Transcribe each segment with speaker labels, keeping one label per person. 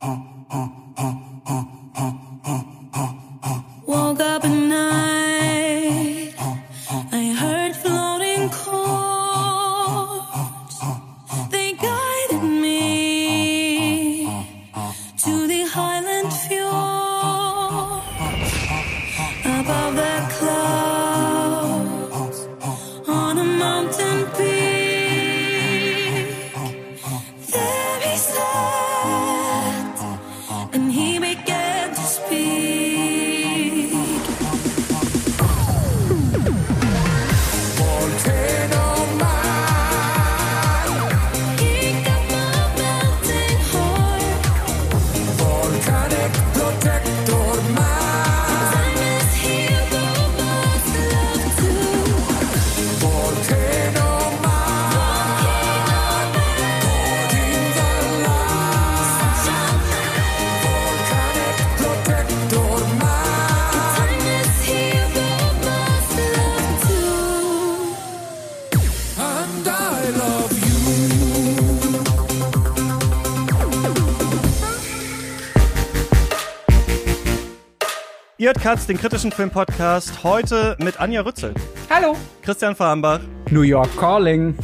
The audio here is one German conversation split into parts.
Speaker 1: 哼哼。Katz, den kritischen Filmpodcast, heute mit Anja Rützel,
Speaker 2: Hallo.
Speaker 1: Christian Farnbach.
Speaker 2: New York Calling.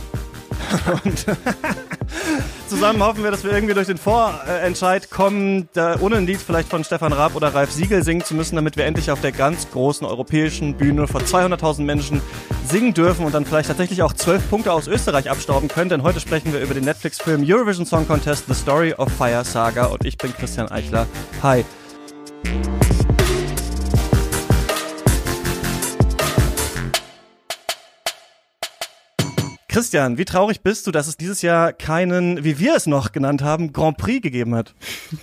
Speaker 1: Zusammen hoffen wir, dass wir irgendwie durch den Vorentscheid kommen, da, ohne ein Lied vielleicht von Stefan Raab oder Ralf Siegel singen zu müssen, damit wir endlich auf der ganz großen europäischen Bühne vor 200.000 Menschen singen dürfen und dann vielleicht tatsächlich auch zwölf Punkte aus Österreich abstauben können, denn heute sprechen wir über den Netflix-Film Eurovision Song Contest The Story of Fire Saga und ich bin Christian Eichler. Hi. Christian, wie traurig bist du, dass es dieses Jahr keinen, wie wir es noch genannt haben, Grand Prix gegeben hat?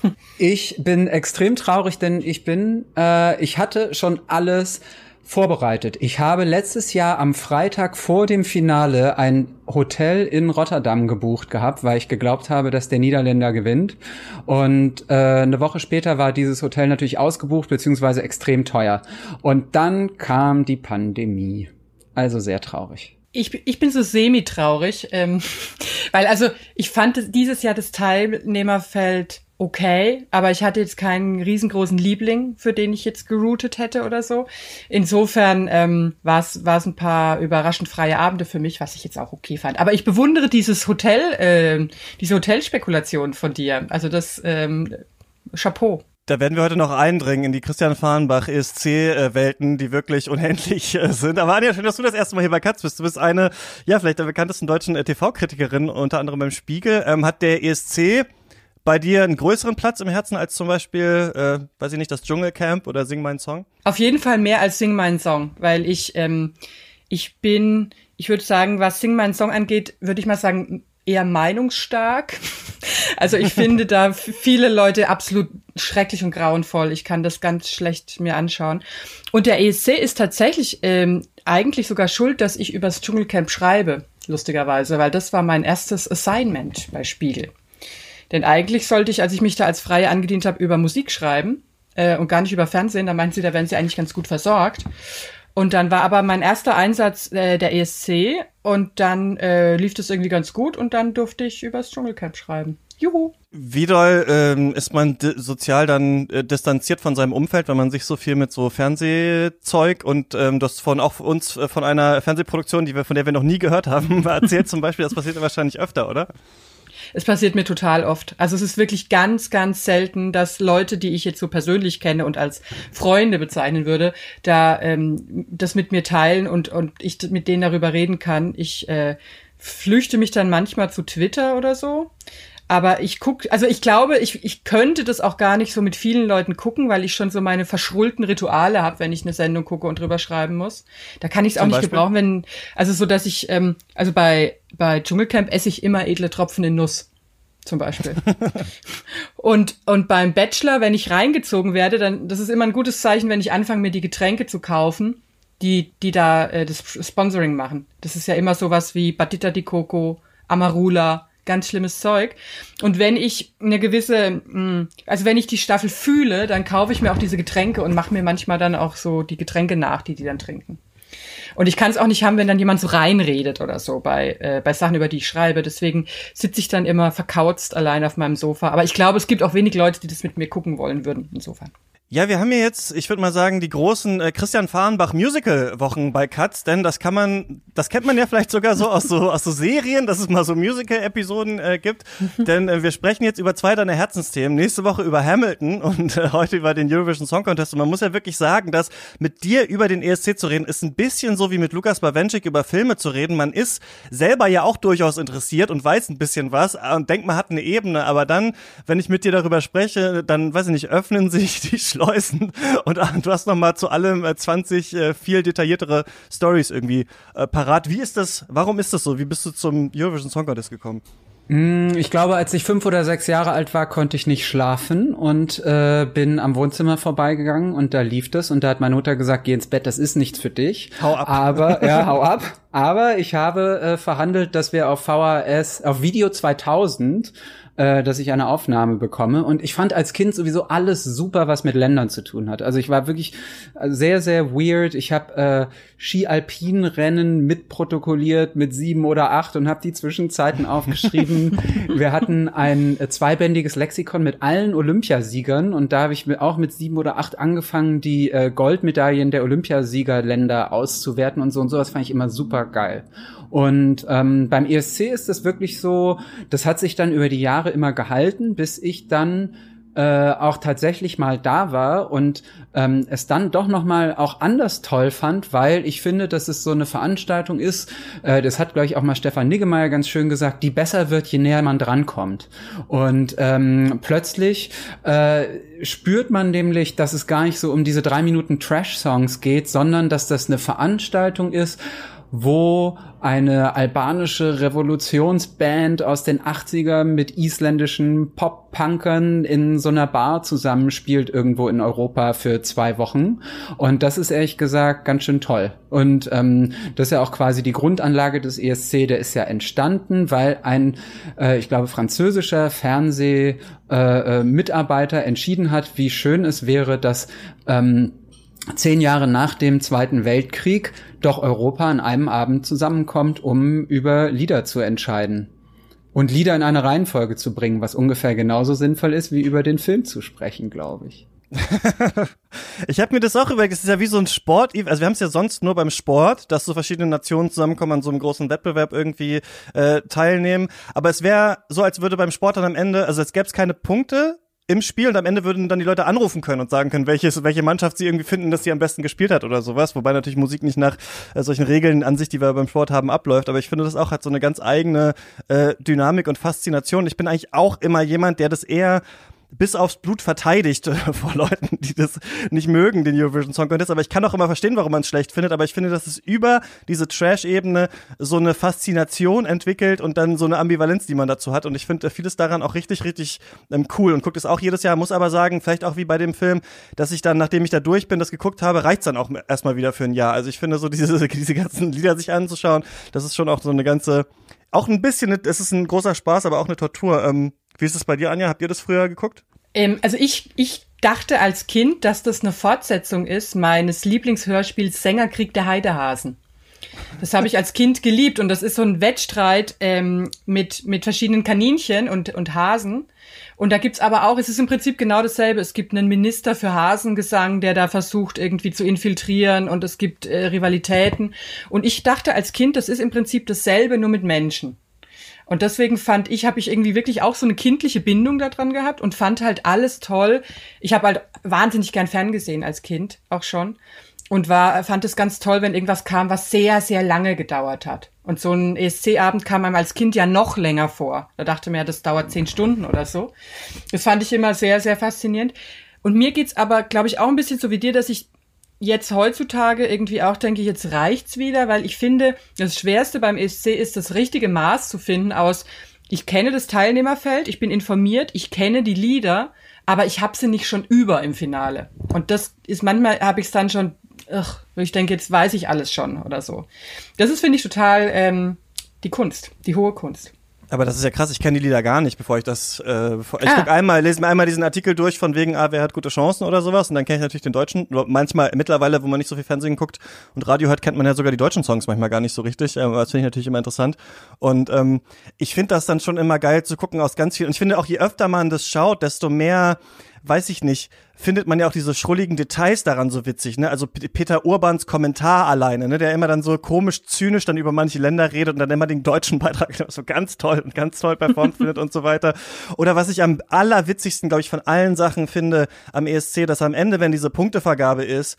Speaker 2: Ich bin extrem traurig, denn ich bin, äh, ich hatte schon alles vorbereitet. Ich habe letztes Jahr am Freitag vor dem Finale ein Hotel in Rotterdam gebucht gehabt, weil ich geglaubt habe, dass der Niederländer gewinnt. Und äh, eine Woche später war dieses Hotel natürlich ausgebucht, beziehungsweise extrem teuer. Und dann kam die Pandemie. Also sehr traurig.
Speaker 3: Ich, bin- ich bin so semi-traurig, ähm, weil also ich fand dieses Jahr das Teilnehmerfeld okay, aber ich hatte jetzt keinen riesengroßen Liebling, für den ich jetzt geroutet hätte oder so. Insofern ähm, war es ein paar überraschend freie Abende für mich, was ich jetzt auch okay fand. Aber ich bewundere dieses Hotel, ähm, diese Hotelspekulation von dir. Also das ähm, Chapeau.
Speaker 1: Da werden wir heute noch eindringen in die Christian Fahrenbach ESC-Welten, die wirklich unendlich äh, sind. Aber Anja, schön, dass du das erste Mal hier bei Katz bist. Du bist eine, ja, vielleicht der bekanntesten deutschen äh, TV-Kritikerin, unter anderem beim Spiegel. Ähm, hat der ESC bei dir einen größeren Platz im Herzen als zum Beispiel, äh, weiß ich nicht, das Dschungelcamp oder Sing meinen Song?
Speaker 3: Auf jeden Fall mehr als Sing meinen Song, weil ich, ähm, ich bin, ich würde sagen, was Sing meinen Song angeht, würde ich mal sagen, eher meinungsstark. Also ich finde da viele Leute absolut schrecklich und grauenvoll. Ich kann das ganz schlecht mir anschauen. Und der ESC ist tatsächlich ähm, eigentlich sogar schuld, dass ich übers Dschungelcamp schreibe, lustigerweise, weil das war mein erstes Assignment bei Spiegel. Denn eigentlich sollte ich, als ich mich da als Freie angedient habe, über Musik schreiben äh, und gar nicht über Fernsehen. Da meinten sie, da wären sie eigentlich ganz gut versorgt. Und dann war aber mein erster Einsatz äh, der ESC und dann äh, lief das irgendwie ganz gut und dann durfte ich übers Dschungelcamp schreiben. Juhu.
Speaker 1: Wie doll ähm, ist man sozial dann äh, distanziert von seinem Umfeld, wenn man sich so viel mit so Fernsehzeug und ähm, das von auch uns äh, von einer Fernsehproduktion, die wir von der wir noch nie gehört haben, erzählt zum Beispiel, das passiert wahrscheinlich öfter, oder?
Speaker 3: Es passiert mir total oft. Also es ist wirklich ganz, ganz selten, dass Leute, die ich jetzt so persönlich kenne und als Freunde bezeichnen würde, da ähm, das mit mir teilen und, und ich mit denen darüber reden kann. Ich äh, flüchte mich dann manchmal zu Twitter oder so. Aber ich guck, also ich glaube, ich, ich könnte das auch gar nicht so mit vielen Leuten gucken, weil ich schon so meine verschrullten Rituale habe, wenn ich eine Sendung gucke und drüber schreiben muss. Da kann ich es auch nicht
Speaker 1: Beispiel?
Speaker 3: gebrauchen, wenn, also so, dass ich, ähm, also bei, bei Dschungelcamp esse ich immer edle Tropfen in Nuss. Zum Beispiel. und, und beim Bachelor, wenn ich reingezogen werde, dann, das ist immer ein gutes Zeichen, wenn ich anfange, mir die Getränke zu kaufen, die, die da äh, das Sponsoring machen. Das ist ja immer sowas wie Batita di Coco, Amarula, ganz schlimmes Zeug. Und wenn ich eine gewisse, mh, also wenn ich die Staffel fühle, dann kaufe ich mir auch diese Getränke und mache mir manchmal dann auch so die Getränke nach, die die dann trinken. Und ich kann es auch nicht haben, wenn dann jemand so reinredet oder so bei, äh, bei Sachen, über die ich schreibe. Deswegen sitze ich dann immer verkauzt allein auf meinem Sofa. Aber ich glaube, es gibt auch wenig Leute, die das mit mir gucken wollen würden, insofern.
Speaker 1: Ja, wir haben hier jetzt, ich würde mal sagen, die großen äh, Christian Fahrenbach Musical Wochen bei Katz, denn das kann man, das kennt man ja vielleicht sogar so aus so aus so Serien, dass es mal so Musical Episoden äh, gibt, denn äh, wir sprechen jetzt über zwei deiner Herzensthemen, nächste Woche über Hamilton und äh, heute über den Eurovision Song Contest. Und man muss ja wirklich sagen, dass mit dir über den ESC zu reden ist ein bisschen so wie mit Lukas Bawenschik über Filme zu reden. Man ist selber ja auch durchaus interessiert und weiß ein bisschen was und denkt, man hat eine Ebene, aber dann, wenn ich mit dir darüber spreche, dann weiß ich nicht, öffnen sich die Schleusen und ah, du hast noch mal zu allem äh, 20 äh, viel detailliertere Stories irgendwie äh, parat. Wie ist das? Warum ist das so? Wie bist du zum Eurovision Song Contest gekommen?
Speaker 2: Ich glaube, als ich fünf oder sechs Jahre alt war, konnte ich nicht schlafen und äh, bin am Wohnzimmer vorbeigegangen und da lief das und da hat meine Mutter gesagt, geh ins Bett, das ist nichts für dich.
Speaker 1: Hau ab.
Speaker 2: Aber ja, hau ab. Aber ich habe äh, verhandelt, dass wir auf VHS, auf Video 2000 äh, dass ich eine Aufnahme bekomme. Und ich fand als Kind sowieso alles super, was mit Ländern zu tun hat. Also ich war wirklich sehr, sehr weird. Ich habe äh, Ski-Alpin-Rennen mitprotokolliert mit sieben oder acht und habe die Zwischenzeiten aufgeschrieben. Wir hatten ein äh, zweibändiges Lexikon mit allen Olympiasiegern und da habe ich auch mit sieben oder acht angefangen, die äh, Goldmedaillen der Olympiasiegerländer auszuwerten und so und sowas fand ich immer super geil. Und ähm, beim ESC ist es wirklich so, das hat sich dann über die Jahre immer gehalten, bis ich dann äh, auch tatsächlich mal da war und ähm, es dann doch noch mal auch anders toll fand, weil ich finde, dass es so eine Veranstaltung ist. Äh, das hat glaube ich auch mal Stefan Niggemeier ganz schön gesagt, die besser wird, je näher man drankommt. Und ähm, plötzlich äh, spürt man nämlich, dass es gar nicht so um diese drei Minuten Trash-Songs geht, sondern dass das eine Veranstaltung ist, wo eine albanische Revolutionsband aus den 80ern mit isländischen Pop-Punkern in so einer Bar zusammenspielt irgendwo in Europa für zwei Wochen. Und das ist ehrlich gesagt ganz schön toll. Und ähm, das ist ja auch quasi die Grundanlage des ESC, der ist ja entstanden, weil ein, äh, ich glaube, französischer Fernsehmitarbeiter äh, Mitarbeiter entschieden hat, wie schön es wäre, dass ähm, zehn Jahre nach dem Zweiten Weltkrieg doch Europa an einem Abend zusammenkommt, um über Lieder zu entscheiden. Und Lieder in eine Reihenfolge zu bringen, was ungefähr genauso sinnvoll ist, wie über den Film zu sprechen, glaube ich.
Speaker 1: ich habe mir das auch überlegt, es ist ja wie so ein Sport, also wir haben es ja sonst nur beim Sport, dass so verschiedene Nationen zusammenkommen, an so einem großen Wettbewerb irgendwie äh, teilnehmen. Aber es wäre so, als würde beim Sport dann am Ende, also als gäbe es keine Punkte, im Spiel und am Ende würden dann die Leute anrufen können und sagen können, welches, welche Mannschaft sie irgendwie finden, dass sie am besten gespielt hat oder sowas. Wobei natürlich Musik nicht nach äh, solchen Regeln an sich, die wir beim Sport haben, abläuft. Aber ich finde, das auch hat so eine ganz eigene äh, Dynamik und Faszination. Ich bin eigentlich auch immer jemand, der das eher bis aufs Blut verteidigt äh, vor Leuten, die das nicht mögen, den Eurovision Song Contest. Aber ich kann auch immer verstehen, warum man es schlecht findet. Aber ich finde, dass es über diese Trash-Ebene so eine Faszination entwickelt und dann so eine Ambivalenz, die man dazu hat. Und ich finde vieles daran auch richtig, richtig ähm, cool und guckt es auch jedes Jahr. Muss aber sagen, vielleicht auch wie bei dem Film, dass ich dann, nachdem ich da durch bin, das geguckt habe, reicht's dann auch erstmal wieder für ein Jahr. Also ich finde so diese, diese ganzen Lieder sich anzuschauen, das ist schon auch so eine ganze, auch ein bisschen, es ist ein großer Spaß, aber auch eine Tortur. Ähm, wie ist es bei dir, Anja? Habt ihr das früher geguckt?
Speaker 3: Ähm, also ich, ich dachte als Kind, dass das eine Fortsetzung ist meines Lieblingshörspiels Sängerkrieg der Heidehasen. Das habe ich als Kind geliebt und das ist so ein Wettstreit ähm, mit, mit verschiedenen Kaninchen und, und Hasen. Und da gibt's aber auch, es ist im Prinzip genau dasselbe. Es gibt einen Minister für Hasengesang, der da versucht, irgendwie zu infiltrieren und es gibt äh, Rivalitäten. Und ich dachte als Kind, das ist im Prinzip dasselbe, nur mit Menschen. Und deswegen fand ich, habe ich irgendwie wirklich auch so eine kindliche Bindung daran gehabt und fand halt alles toll. Ich habe halt wahnsinnig gern ferngesehen als Kind, auch schon. Und war, fand es ganz toll, wenn irgendwas kam, was sehr, sehr lange gedauert hat. Und so ein ESC-Abend kam einem als Kind ja noch länger vor. Da dachte man ja, das dauert zehn Stunden oder so. Das fand ich immer sehr, sehr faszinierend. Und mir geht's aber, glaube ich, auch ein bisschen so wie dir, dass ich jetzt heutzutage irgendwie auch denke, jetzt reicht's wieder, weil ich finde, das Schwerste beim ESC ist, das richtige Maß zu finden aus, ich kenne das Teilnehmerfeld, ich bin informiert, ich kenne die Lieder, aber ich habe sie nicht schon über im Finale. Und das ist manchmal, habe ich es dann schon, wo ich denke, jetzt weiß ich alles schon oder so. Das ist, finde ich, total ähm, die Kunst, die hohe Kunst.
Speaker 1: Aber das ist ja krass, ich kenne die Lieder gar nicht, bevor ich das, äh, bevor, ich
Speaker 3: Ah.
Speaker 1: guck einmal, lese mir einmal diesen Artikel durch von wegen, ah, wer hat gute Chancen oder sowas und dann kenne ich natürlich den deutschen, manchmal, mittlerweile, wo man nicht so viel Fernsehen guckt und Radio hört, kennt man ja sogar die deutschen Songs manchmal gar nicht so richtig, ähm, das finde ich natürlich immer interessant und ähm, ich finde das dann schon immer geil zu gucken aus ganz vielen, und ich finde auch, je öfter man das schaut, desto mehr weiß ich nicht, findet man ja auch diese schrulligen Details daran so witzig, ne? Also Peter Urbans Kommentar alleine, ne? Der immer dann so komisch zynisch dann über manche Länder redet und dann immer den deutschen Beitrag so ganz toll und ganz toll performt findet und so weiter. Oder was ich am allerwitzigsten, glaube ich, von allen Sachen finde am ESC, dass am Ende, wenn diese Punktevergabe ist,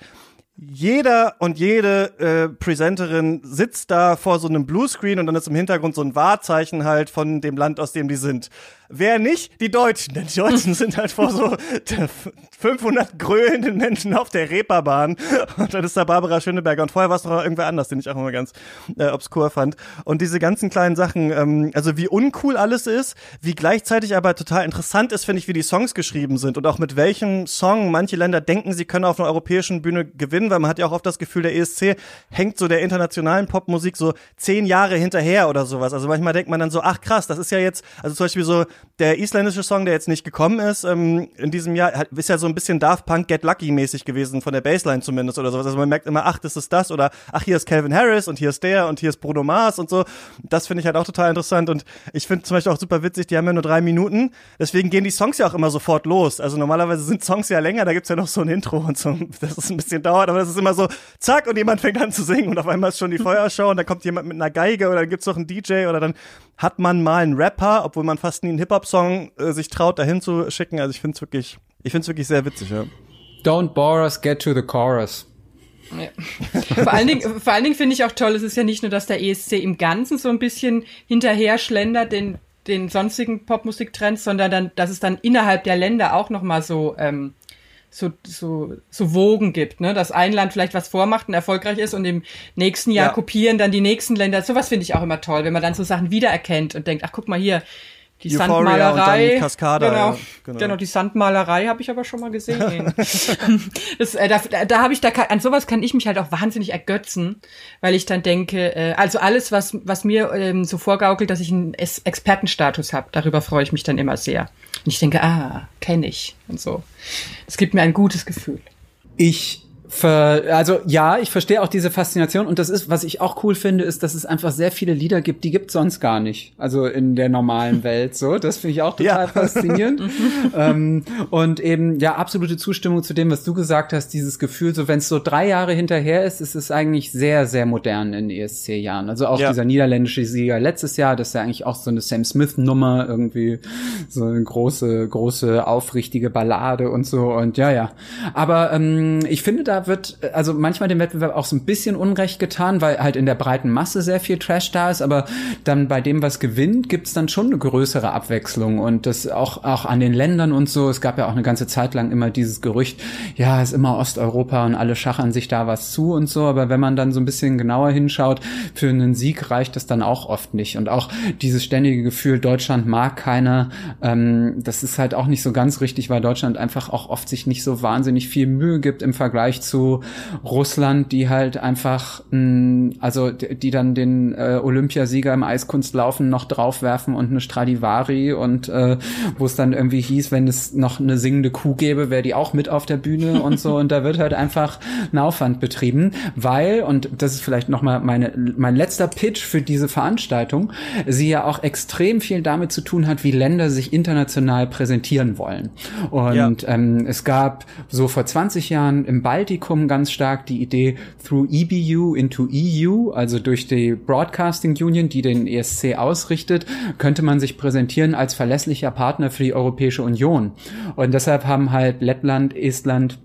Speaker 1: jeder und jede äh, Presenterin sitzt da vor so einem Bluescreen und dann ist im Hintergrund so ein Wahrzeichen halt von dem Land, aus dem die sind. Wer nicht? Die Deutschen. Denn die Deutschen sind halt vor so 500 grölenden Menschen auf der Reeperbahn. Und dann ist da Barbara Schöneberger. Und vorher war es noch irgendwer anders, den ich auch immer ganz äh, obskur fand. Und diese ganzen kleinen Sachen, ähm, also wie uncool alles ist, wie gleichzeitig aber total interessant ist, finde ich, wie die Songs geschrieben sind und auch mit welchem Song manche Länder denken, sie können auf einer europäischen Bühne gewinnen, weil man hat ja auch oft das Gefühl, der ESC hängt so der internationalen Popmusik so zehn Jahre hinterher oder sowas. Also manchmal denkt man dann so, ach krass, das ist ja jetzt, also zum Beispiel so der isländische Song, der jetzt nicht gekommen ist, ähm, in diesem Jahr, ist ja so ein bisschen Daft Punk Get Lucky mäßig gewesen, von der Bassline zumindest oder sowas. Also man merkt immer, ach, das ist das oder ach, hier ist Calvin Harris und hier ist der und hier ist Bruno Mars und so. Das finde ich halt auch total interessant und ich finde zum Beispiel auch super witzig, die haben ja nur drei Minuten, deswegen gehen die Songs ja auch immer sofort los. Also normalerweise sind Songs ja länger, da gibt's ja noch so ein Intro und so, das ist ein bisschen dauert, aber das ist immer so, zack, und jemand fängt an zu singen und auf einmal ist schon die Feuershow und dann kommt jemand mit einer Geige oder dann gibt's noch einen DJ oder dann hat man mal einen Rapper, obwohl man fast nie einen Hip-Hop-Song äh, sich traut, dahin zu schicken. Also ich finde es wirklich, ich finde es wirklich sehr witzig, ja.
Speaker 2: Don't bore us, get to the chorus.
Speaker 3: Vor allen Dingen, vor allen Dingen finde ich auch toll, es ist ja nicht nur, dass der ESC im Ganzen so ein bisschen hinterher schlendert den, den sonstigen Popmusiktrends, sondern dann, dass es dann innerhalb der Länder auch nochmal so, ähm, so, so, so Wogen gibt, ne? Dass ein Land vielleicht was vormacht und erfolgreich ist und im nächsten Jahr
Speaker 1: Ja.
Speaker 3: kopieren dann die nächsten Länder. Sowas finde ich auch immer toll, wenn man dann so Sachen wiedererkennt und denkt, ach guck mal hier, die
Speaker 1: Euphoria
Speaker 3: Sandmalerei.
Speaker 1: und dann Cascada,
Speaker 3: genau, genau.
Speaker 1: genau.
Speaker 3: die Sandmalerei habe ich aber schon mal gesehen. das, äh, da da, habe ich da an sowas kann ich mich halt auch wahnsinnig ergötzen, weil ich dann denke, äh, also alles was was mir ähm, so vorgaukelt, dass ich einen Es- Expertenstatus habe, darüber freue ich mich dann immer sehr. Und ich denke, ah, kenne ich und so. Es gibt mir ein gutes Gefühl.
Speaker 2: Ich ver, also ja, ich verstehe auch diese Faszination und das ist, was ich auch cool finde, ist, dass es einfach sehr viele Lieder gibt, die gibt sonst gar nicht. Also in der normalen Welt so. Das finde ich auch total
Speaker 1: Ja.
Speaker 2: faszinierend. ähm, und eben, ja, absolute Zustimmung zu dem, was du gesagt hast, dieses Gefühl, so wenn es so drei Jahre hinterher ist, ist es eigentlich sehr, sehr modern in ESC-Jahren. Also auch
Speaker 1: Ja.
Speaker 2: dieser niederländische Sieger letztes Jahr, das ist ja eigentlich auch so eine Sam Smith-Nummer, irgendwie so eine große, große, aufrichtige Ballade und so. Und ja, ja. Aber ähm, ich finde, da wird äh, also manchmal dem Wettbewerb auch so ein bisschen Unrecht getan, weil halt in der breiten Masse sehr viel Trash da ist, aber dann bei dem, was gewinnt, gibt's dann schon eine größere Abwechslung und das auch, auch an den Ländern und so. Es gab ja auch eine ganze Zeit lang immer dieses Gerücht, ja, ist immer Osteuropa und alle schachern sich da was zu und so, aber wenn man dann so ein bisschen genauer hinschaut, für einen Sieg reicht das dann auch oft nicht. Und auch dieses ständige Gefühl, Deutschland mag keiner, ähm, das ist halt auch nicht so ganz richtig, weil Deutschland einfach auch oft sich nicht so wahnsinnig viel Mühe gibt im Vergleich zu Russland, die halt einfach, mh, also die dann den äh, Olympiasieger im Eiskunstlaufen noch draufwerfen und eine Stradivari und äh, wo es dann irgendwie hieß, wenn es noch eine singende Kuh gäbe, wäre die auch mit auf der Bühne und so und da wird halt einfach ein Aufwand betrieben, weil und das ist vielleicht noch mal meine mein letzter Pitch für diese Veranstaltung, sie ja auch extrem viel damit zu tun hat, wie Länder sich international präsentieren wollen. Und ähm, es gab so vor 20 Jahren im Baltikum ganz stark die Idee through EBU into EU, also durch die Broadcasting Union, die den ESC ausrichtet, könnte man sich präsentieren als verlässlicher Partner für die Europäische Union. Und deshalb haben halt Lettland, Estland,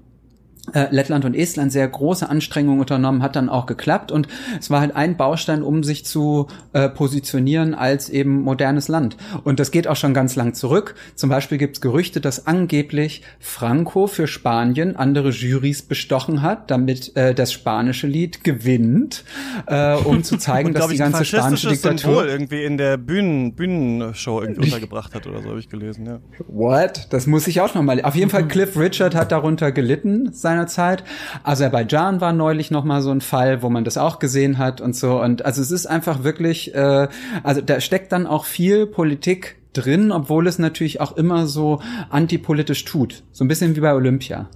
Speaker 2: Lettland und Estland sehr große Anstrengungen unternommen, hat dann auch geklappt und es war halt ein Baustein, um sich zu äh, positionieren als eben modernes Land. Und das geht auch schon ganz lang zurück. Zum Beispiel gibt es Gerüchte, dass angeblich Franco für Spanien andere Jurys bestochen hat, damit äh, das spanische Lied gewinnt, äh, um zu zeigen,
Speaker 1: Und
Speaker 2: dass die
Speaker 1: ich,
Speaker 2: ganze spanische Diktatur
Speaker 1: Symbol irgendwie in der Bühnen, Bühnenshow irgendwie untergebracht hat oder so, habe ich gelesen, ja.
Speaker 2: What? Das muss ich auch noch mal. Auf jeden Fall Cliff Richard hat darunter gelitten seinerzeit meiner Zeit. Aserbaidschan war neulich noch so ein Fall, wo man das auch gesehen hat und so. Und also es ist einfach wirklich, äh, also da steckt dann auch viel Politik drin, obwohl es natürlich auch immer so antipolitisch tut. So ein bisschen wie bei Olympia.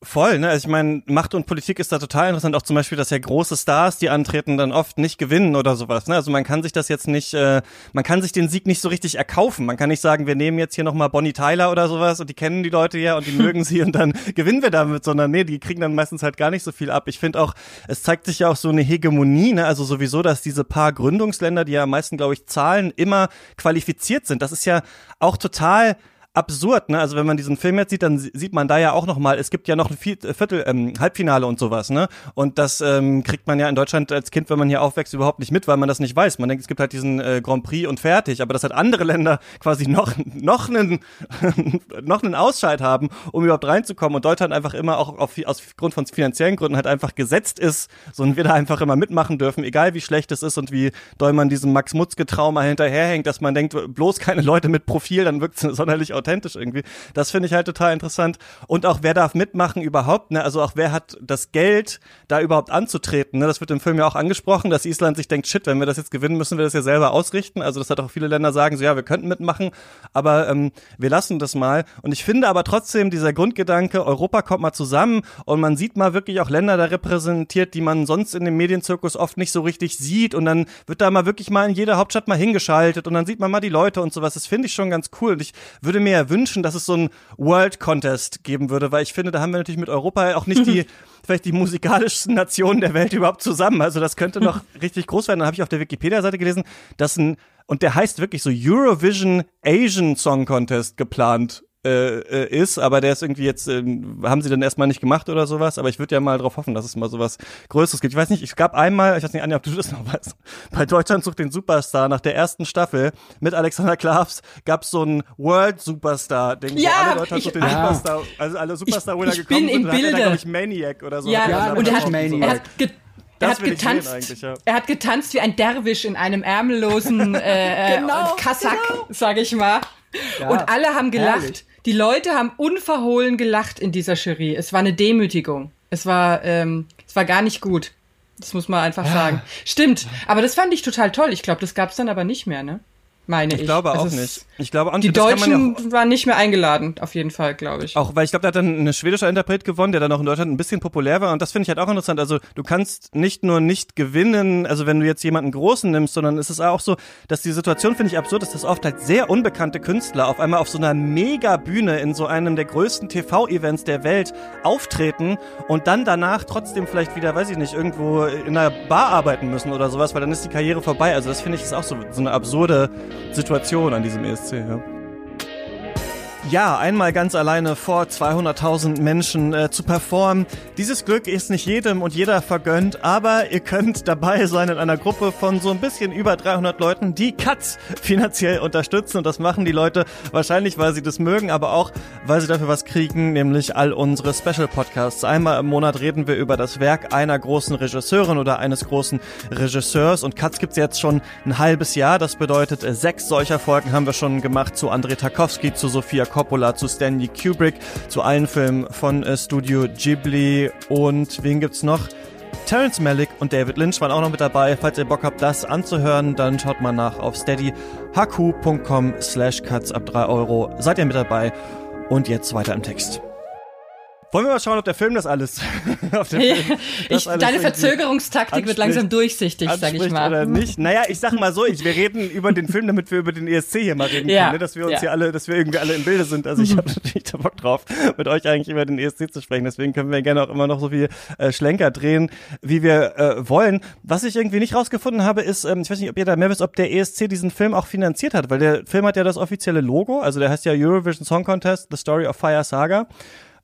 Speaker 1: Voll, ne? Also ich meine, Macht und Politik ist da total interessant. Auch zum Beispiel, dass ja große Stars, die antreten, dann oft nicht gewinnen oder sowas. Ne? Also man kann sich das jetzt nicht, äh, man kann sich den Sieg nicht so richtig erkaufen. Man kann nicht sagen, wir nehmen jetzt hier nochmal Bonnie Tyler oder sowas und die kennen die Leute ja und die mögen sie und dann gewinnen wir damit, sondern nee, die kriegen dann meistens halt gar nicht so viel ab. Ich finde auch, es zeigt sich ja auch so eine Hegemonie, ne? Also sowieso, dass diese paar Gründungsländer, die ja am meisten, glaube ich, zahlen, immer qualifiziert sind. Das ist ja auch total absurd, ne? Also wenn man diesen Film jetzt sieht, dann sieht man da ja auch noch mal, es gibt ja noch ein Viertel, ähm, Halbfinale und sowas, ne? Und das ähm, kriegt man ja in Deutschland als Kind, wenn man hier aufwächst, überhaupt nicht mit, weil man das nicht weiß. Man denkt, es gibt halt diesen äh, Grand Prix und fertig, aber dass halt andere Länder quasi noch noch einen noch einen Ausscheid haben, um überhaupt reinzukommen und Deutschland einfach immer auch auf, aus Grund von finanziellen Gründen halt einfach gesetzt ist, so und wir da einfach immer mitmachen dürfen, egal wie schlecht es ist und wie doll man diesem Max Mutzke Trauma hinterherhängt, dass man denkt, bloß keine Leute mit Profil, dann wirkt es sonderlich authentisch irgendwie. Das finde ich halt total interessant. Und auch wer darf mitmachen überhaupt, ne? Also auch wer hat das Geld, da überhaupt anzutreten, ne? Das wird im Film ja auch angesprochen, dass Island sich denkt, shit, wenn wir das jetzt gewinnen, müssen wir das ja selber ausrichten. Also das hat auch viele Länder sagen, so ja, wir könnten mitmachen, aber ähm, wir lassen das mal. Und ich finde aber trotzdem dieser Grundgedanke, Europa kommt mal zusammen und man sieht mal wirklich auch Länder da repräsentiert, die man sonst in dem Medienzirkus oft nicht so richtig sieht und dann wird da mal wirklich mal in jeder Hauptstadt mal hingeschaltet und dann sieht man mal die Leute und sowas. Das finde ich schon ganz cool und ich würde mir ja wünschen, dass es so einen World Contest geben würde, weil ich finde, da haben wir natürlich mit Europa auch nicht die vielleicht die musikalischsten Nationen der Welt überhaupt zusammen. Also das könnte noch richtig groß werden. Dann habe ich auf der Wikipedia-Seite gelesen, dass ein und der heißt wirklich so Eurovision Asian Song Contest geplant äh, äh, ist, aber der ist irgendwie jetzt, äh, haben sie dann erstmal nicht gemacht oder sowas, aber ich würde ja mal drauf hoffen, dass es mal sowas Größeres gibt. Ich weiß nicht, es gab einmal, ich weiß nicht, Anja, ob du das noch weißt, bei Deutschland sucht den Superstar nach der ersten Staffel mit Alexander Klavs gab es so ein World Superstar, Ding,
Speaker 3: Ja,
Speaker 1: alle Deutschland
Speaker 3: ich-
Speaker 1: sucht den
Speaker 2: Ah.
Speaker 1: Superstar, also alle Superstar-Winner
Speaker 3: ich
Speaker 1: gekommen
Speaker 3: bin
Speaker 1: sind,
Speaker 3: im Bilde.
Speaker 1: glaube ich, Maniac oder so.
Speaker 3: Ja,
Speaker 2: Ja,
Speaker 3: und er hat,
Speaker 2: Maniac.
Speaker 3: er hat,
Speaker 1: Das
Speaker 3: er hat getanzt.
Speaker 1: ja.
Speaker 3: Er hat getanzt wie ein Derwisch in einem ärmellosen äh,
Speaker 2: Genau,
Speaker 3: äh, Kassack, sag ich mal.
Speaker 2: Ja,
Speaker 3: und alle haben gelacht.
Speaker 2: herrlich.
Speaker 3: Die Leute haben unverhohlen gelacht in dieser Jury. Es war eine Demütigung. Es war, ähm, es war gar nicht gut. Das muss man einfach sagen. Stimmt. Aber das fand ich total toll. Ich glaube, das gab's dann aber nicht mehr, ne? Meine ich.
Speaker 1: Ich glaube auch
Speaker 3: Also
Speaker 1: nicht. Ich glaube nicht.
Speaker 3: Die
Speaker 1: man ja
Speaker 3: Deutschen waren nicht mehr eingeladen, auf jeden Fall, glaube ich.
Speaker 1: Auch, weil ich glaube, da hat dann ein schwedischer Interpret gewonnen, der dann auch in Deutschland ein bisschen populär war. Und das finde ich halt auch interessant. Also du kannst nicht nur nicht gewinnen, also wenn du jetzt jemanden Großen nimmst, sondern es ist auch so, dass die Situation finde ich absurd ist, dass oft halt sehr unbekannte Künstler auf einmal auf so einer Mega-Bühne in so einem der größten TV-Events der Welt auftreten und dann danach trotzdem vielleicht wieder, weiß ich nicht, irgendwo in einer Bar arbeiten müssen oder sowas, weil dann ist die Karriere vorbei. Also das finde ich ist auch so, so eine absurde Situation an diesem ESC, ja. Ja, einmal ganz alleine vor 200.000 Menschen äh, zu performen. Dieses Glück ist nicht jedem und jeder vergönnt, aber ihr könnt dabei sein in einer Gruppe von so ein bisschen über 300 Leuten, die Katz finanziell unterstützen. Und das machen die Leute wahrscheinlich, weil sie das mögen, aber auch, weil sie dafür was kriegen, nämlich all unsere Special Podcasts. Einmal im Monat reden wir über das Werk einer großen Regisseurin oder eines großen Regisseurs. Und Katz gibt's jetzt schon ein halbes Jahr. Das bedeutet, äh, sechs solcher Folgen haben wir schon gemacht zu Andrei Tarkovsky, zu Sofia Coppola, zu Stanley Kubrick, zu allen Filmen von äh, Studio Ghibli und wen gibt's noch? Terrence Malick und David Lynch waren auch noch mit dabei. Falls ihr Bock habt, das anzuhören, dann schaut mal nach auf steadyhq.com slash cuts ab 3 Euro. Seid ihr mit dabei? Und jetzt weiter im Text. Wollen wir mal schauen, ob der Film das alles, Film das
Speaker 3: ich,
Speaker 1: alles
Speaker 3: deine Verzögerungstaktik wird langsam durchsichtig, sag ich mal.
Speaker 1: Oder nicht. Naja, ich sag mal so, ich, wir reden über den Film, damit wir über den ESC hier mal reden
Speaker 3: Ja,
Speaker 1: können, ne? dass wir uns
Speaker 3: ja.
Speaker 1: hier alle, dass wir irgendwie alle im Bilde sind. Also ich habe natürlich da Bock drauf, mit euch eigentlich über den ESC zu sprechen. Deswegen können wir gerne auch immer noch so viel äh, Schlenker drehen, wie wir äh, wollen. Was ich irgendwie nicht rausgefunden habe, ist, ähm, ich weiß nicht, ob ihr da mehr wisst, ob der ESC diesen Film auch finanziert hat, weil der Film hat ja das offizielle Logo, also der heißt ja Eurovision Song Contest, The Story of Fire Saga.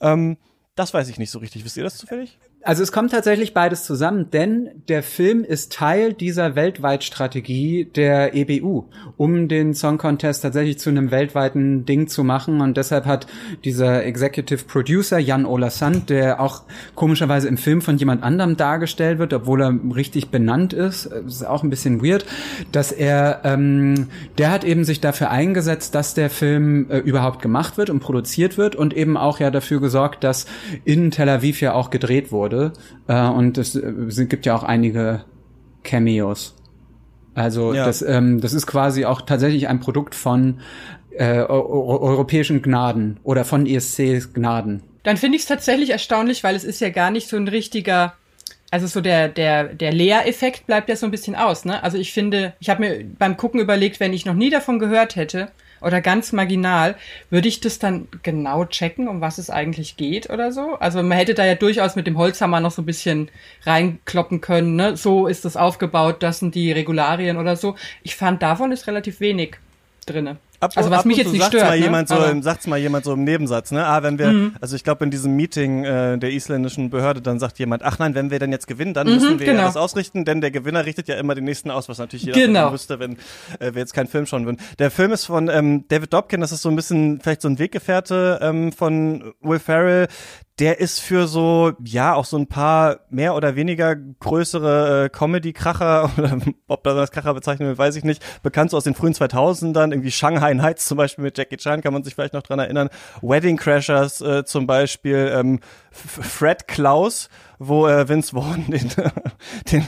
Speaker 1: Ähm, das weiß ich nicht so richtig. Wisst ihr das zufällig?
Speaker 2: Also es kommt tatsächlich beides zusammen, denn der Film ist Teil dieser Weltweitstrategie der EBU, um den Song Contest tatsächlich zu einem weltweiten Ding zu machen. Und deshalb hat dieser Executive Producer Jan Ola Sand, der auch komischerweise im Film von jemand anderem dargestellt wird, obwohl er richtig benannt ist, das ist auch ein bisschen weird, dass er, ähm, der hat eben sich dafür eingesetzt, dass der Film äh, überhaupt gemacht wird und produziert wird und eben auch ja dafür gesorgt, dass in Tel Aviv ja auch gedreht wurde. Äh, und es äh, gibt ja auch einige Cameos. Also
Speaker 1: Ja.
Speaker 2: das, ähm, das ist quasi auch tatsächlich ein Produkt von äh, eu- eu- europäischen Gnaden oder von ESCs Gnaden.
Speaker 3: Dann finde ich es tatsächlich erstaunlich, weil es ist ja gar nicht so ein richtiger, also so der, der, der Lehreffekt bleibt ja so ein bisschen aus, ne? Also ich finde, ich habe mir beim Gucken überlegt, wenn ich noch nie davon gehört hätte oder ganz marginal, würde ich das dann genau checken, um was es eigentlich geht oder so? Also man hätte da ja durchaus mit dem Holzhammer noch so ein bisschen reinkloppen können, ne? So ist das aufgebaut, das sind die Regularien oder so. Ich fand, davon ist relativ wenig drinne.
Speaker 1: Ab,
Speaker 3: also was
Speaker 1: ab
Speaker 3: mich jetzt nicht
Speaker 1: sagt's
Speaker 3: stört,
Speaker 1: mal
Speaker 3: ne?
Speaker 1: jemand so, im- sagt's mal jemand so im Nebensatz, ne? Ah, wenn wir,
Speaker 3: Mhm.
Speaker 1: also ich glaube in diesem Meeting äh, der isländischen Behörde, dann sagt jemand, ach nein, wenn wir dann jetzt gewinnen, dann müssen wir ja
Speaker 3: genau.
Speaker 1: das ausrichten, denn der Gewinner richtet ja immer den nächsten aus, was natürlich jeder
Speaker 3: Genau.
Speaker 1: wüsste, wenn äh, wir jetzt keinen Film schauen würden. Der Film ist von ähm, David Dobkin, das ist so ein bisschen vielleicht so ein Weggefährte ähm, von Will Ferrell. Der ist für so, ja, auch so ein paar mehr oder weniger größere äh, Comedy-Kracher, oder ob das als Kracher bezeichnen will, weiß ich nicht, bekannt so aus den frühen 2000ern, irgendwie Shanghai Nights zum Beispiel mit Jackie Chan, kann man sich vielleicht noch dran erinnern, Wedding Crashers äh, zum Beispiel, ähm, Fred Klaus, wo äh, Vince Vaughn den, den,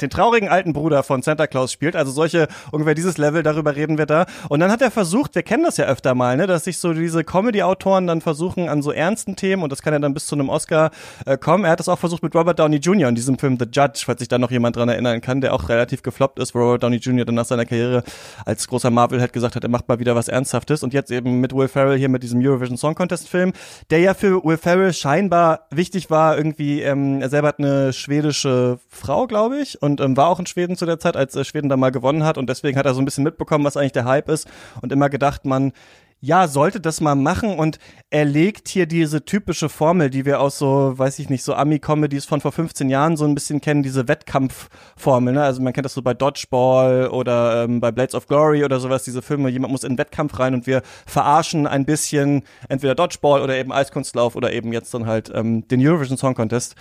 Speaker 1: den traurigen alten Bruder von Santa Claus spielt. Also solche, ungefähr dieses Level, darüber reden wir da. Und dann hat er versucht, wir kennen das ja öfter mal, ne, dass sich so diese Comedy-Autoren dann versuchen an so ernsten Themen und das kann ja dann bis zu einem Oscar äh, kommen. Er hat das auch versucht mit Robert Downey Jr. in diesem Film The Judge, falls sich da noch jemand dran erinnern kann, der auch relativ gefloppt ist, wo Robert Downey Jr. dann nach seiner Karriere als großer Marvel halt gesagt hat, er macht mal wieder was Ernsthaftes und jetzt eben mit Will Ferrell hier mit diesem Eurovision Song Contest Film, der ja für Will Ferrell scheinbar wichtig war, irgendwie, ähm, er selber hat eine schwedische Frau, glaube ich, und ähm, war auch in Schweden zu der Zeit, als äh, Schweden da mal gewonnen hat. Und deswegen hat er so ein bisschen mitbekommen, was eigentlich der Hype ist. Und immer gedacht, man ja, sollte das mal machen und er legt hier diese typische Formel, die wir aus so, weiß ich nicht, so Ami-Comedies von vor 15 Jahren so ein bisschen kennen, diese Wettkampfformel, ne? Also man kennt das so bei Dodgeball oder ähm, bei Blades of Glory oder sowas, diese Filme, jemand muss in den Wettkampf rein und wir verarschen ein bisschen entweder Dodgeball oder eben Eiskunstlauf oder eben jetzt dann halt ähm, den Eurovision Song Contest.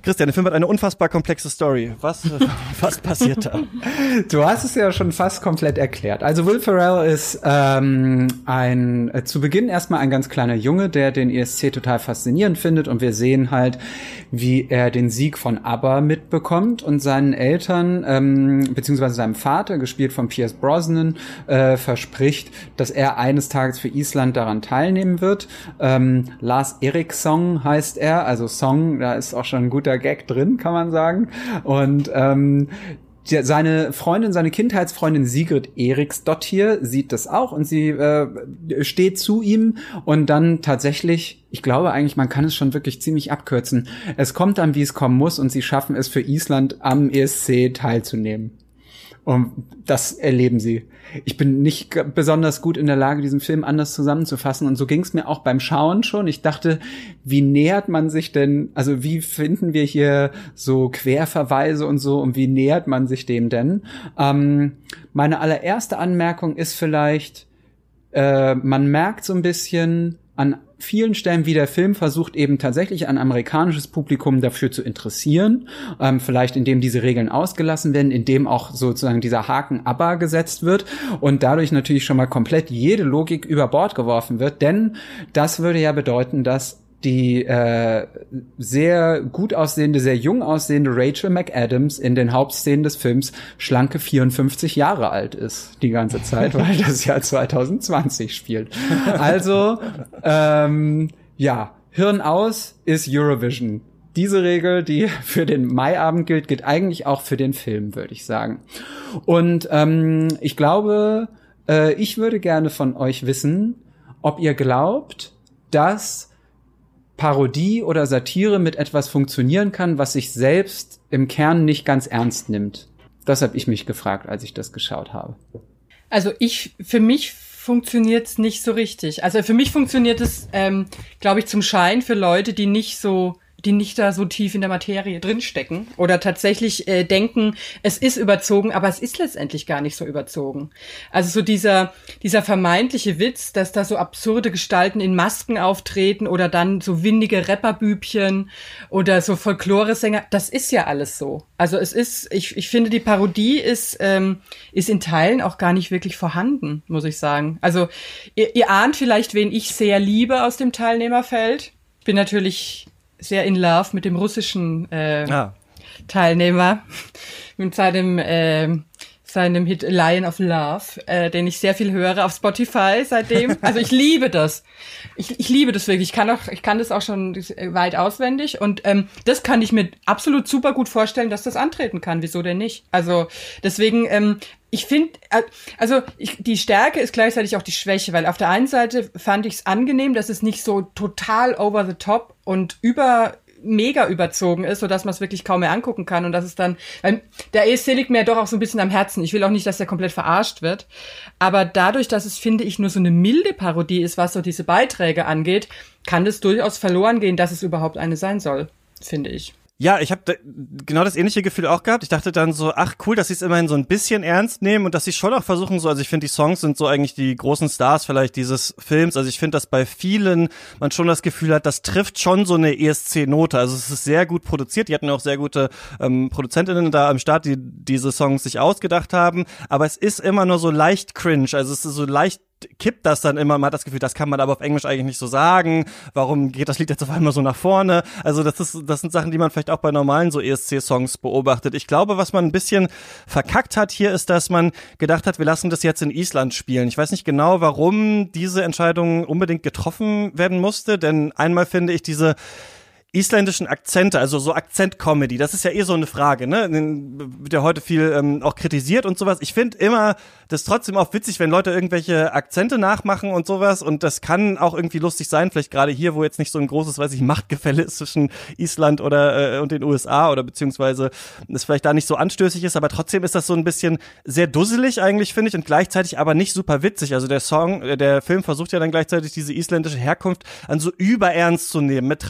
Speaker 1: Christian, der Film hat eine unfassbar komplexe Story. Was, äh, was passiert da?
Speaker 2: Du hast es ja schon fast komplett erklärt. Also Will Ferrell ist ähm, ein äh, zu Beginn erstmal ein ganz kleiner Junge, der den ESC total faszinierend findet und wir sehen halt, wie er den Sieg von ABBA mitbekommt und seinen Eltern ähm, beziehungsweise seinem Vater, gespielt von Pierce Brosnan, äh, verspricht, dass er eines Tages für Island daran teilnehmen wird. Ähm, Lars Eriksson heißt er, also Song, da ist auch schon ein guter Gag drin, kann man sagen. Und ähm, seine Freundin, seine Kindheitsfreundin Sigrid Eriksdottir sieht das auch und sie äh, steht zu ihm und dann tatsächlich, ich glaube eigentlich, man kann es schon wirklich ziemlich abkürzen. Es kommt dann, wie es kommen muss und sie schaffen es für Island am ESC teilzunehmen. Und das erleben sie. Ich bin nicht besonders gut in der Lage, diesen Film anders zusammenzufassen. Und so ging es mir auch beim Schauen schon. Ich dachte, wie nähert man sich denn, also wie finden wir hier so Querverweise und so und wie nähert man sich dem denn? Ähm, meine allererste Anmerkung ist vielleicht, äh, man merkt so ein bisschen an vielen Stellen, wie der Film versucht, eben tatsächlich ein amerikanisches Publikum dafür zu interessieren. Ähm, vielleicht indem diese Regeln ausgelassen werden, indem auch sozusagen dieser Haken ABBA gesetzt wird und dadurch natürlich schon mal komplett jede Logik über Bord geworfen wird. Denn das würde ja bedeuten, dass die äh, sehr gut aussehende, sehr jung aussehende Rachel McAdams in den Hauptszenen des Films schlanke 54 Jahre alt ist die ganze Zeit, weil das Jahr 2020 spielt. Also ähm, ja, Hirn aus ist Eurovision. Diese Regel, die für den Maiabend gilt, gilt eigentlich auch für den Film, würde ich sagen. Und ähm, ich glaube, äh, ich würde gerne von euch wissen, ob ihr glaubt, dass Parodie oder Satire mit etwas funktionieren kann, was sich selbst im Kern nicht ganz ernst nimmt. Das habe ich mich gefragt, als ich das geschaut habe.
Speaker 3: Also ich, für mich funktioniert es nicht so richtig. Also für mich funktioniert es, ähm, glaube ich, zum Schein für Leute, die nicht so die nicht da so tief in der Materie drinstecken oder tatsächlich äh, denken, es ist überzogen, aber es ist letztendlich gar nicht so überzogen. Also so dieser, dieser vermeintliche Witz, dass da so absurde Gestalten in Masken auftreten oder dann so windige Rapperbübchen oder so Folkloresänger, das ist ja alles so. Also es ist, ich, ich finde, die Parodie ist, ähm, ist in Teilen auch gar nicht wirklich vorhanden, muss ich sagen. Also ihr, ihr ahnt vielleicht, wen ich sehr liebe aus dem Teilnehmerfeld. Bin natürlich sehr in love mit dem russischen äh,
Speaker 1: Ja.
Speaker 3: Teilnehmer, mit seinem, äh, seinem Hit Lion of Love, äh, den ich sehr viel höre auf Spotify seitdem. Also ich liebe das. Ich, ich liebe das wirklich. Ich kann auch, ich kann das auch schon weit auswendig und ähm, das kann ich mir absolut super gut vorstellen, dass das antreten kann. Wieso denn nicht? Also deswegen, ähm, ich finde, also ich, die Stärke ist gleichzeitig auch die Schwäche, weil auf der einen Seite fand ich es angenehm, dass es nicht so total over the top und über mega überzogen ist, so dass man es wirklich kaum mehr angucken kann und dass es dann, der ESC liegt mir ja doch auch so ein bisschen am Herzen. Ich will auch nicht, dass der komplett verarscht wird, aber dadurch, dass es finde ich nur so eine milde Parodie ist, was so diese Beiträge angeht, kann es durchaus verloren gehen, dass es überhaupt eine sein soll, finde ich.
Speaker 1: Ja, ich habe genau das ähnliche Gefühl auch gehabt. Ich dachte dann so, ach cool, dass sie es immerhin so ein bisschen ernst nehmen und dass sie schon auch versuchen so, also ich finde die Songs sind so eigentlich die großen Stars vielleicht dieses Films. Also ich finde, dass bei vielen man schon das Gefühl hat, das trifft schon so eine ESC-Note. Also es ist sehr gut produziert. Die hatten auch sehr gute ähm, Produzentinnen da am Start, die diese Songs sich ausgedacht haben. Aber es ist immer nur so leicht cringe. Also es ist so leicht kippt das dann immer, man hat das Gefühl, das kann man aber auf Englisch eigentlich nicht so sagen. Warum geht das Lied jetzt auf einmal so nach vorne? Also das ist, das sind Sachen, die man vielleicht auch bei normalen so ESC-Songs beobachtet. Ich glaube, was man ein bisschen verkackt hat hier, ist, dass man gedacht hat, wir lassen das jetzt in Island spielen. Ich weiß nicht genau, warum diese Entscheidung unbedingt getroffen werden musste, denn einmal finde ich diese isländischen Akzente, also so Akzent-Comedy, das ist ja eh so eine Frage, ne? Wird ja heute viel ähm, auch kritisiert und sowas. Ich finde immer das trotzdem auch witzig, wenn Leute irgendwelche Akzente nachmachen und sowas. Und das kann auch irgendwie lustig sein, vielleicht gerade hier, wo jetzt nicht so ein großes, weiß ich, Machtgefälle ist zwischen Island oder äh, und den USA oder beziehungsweise es vielleicht da nicht so anstößig ist, aber trotzdem ist das so ein bisschen sehr dusselig eigentlich, finde ich, und gleichzeitig aber nicht super witzig. Also der Song, äh, der Film versucht ja dann gleichzeitig diese isländische Herkunft an so überernst zu nehmen mit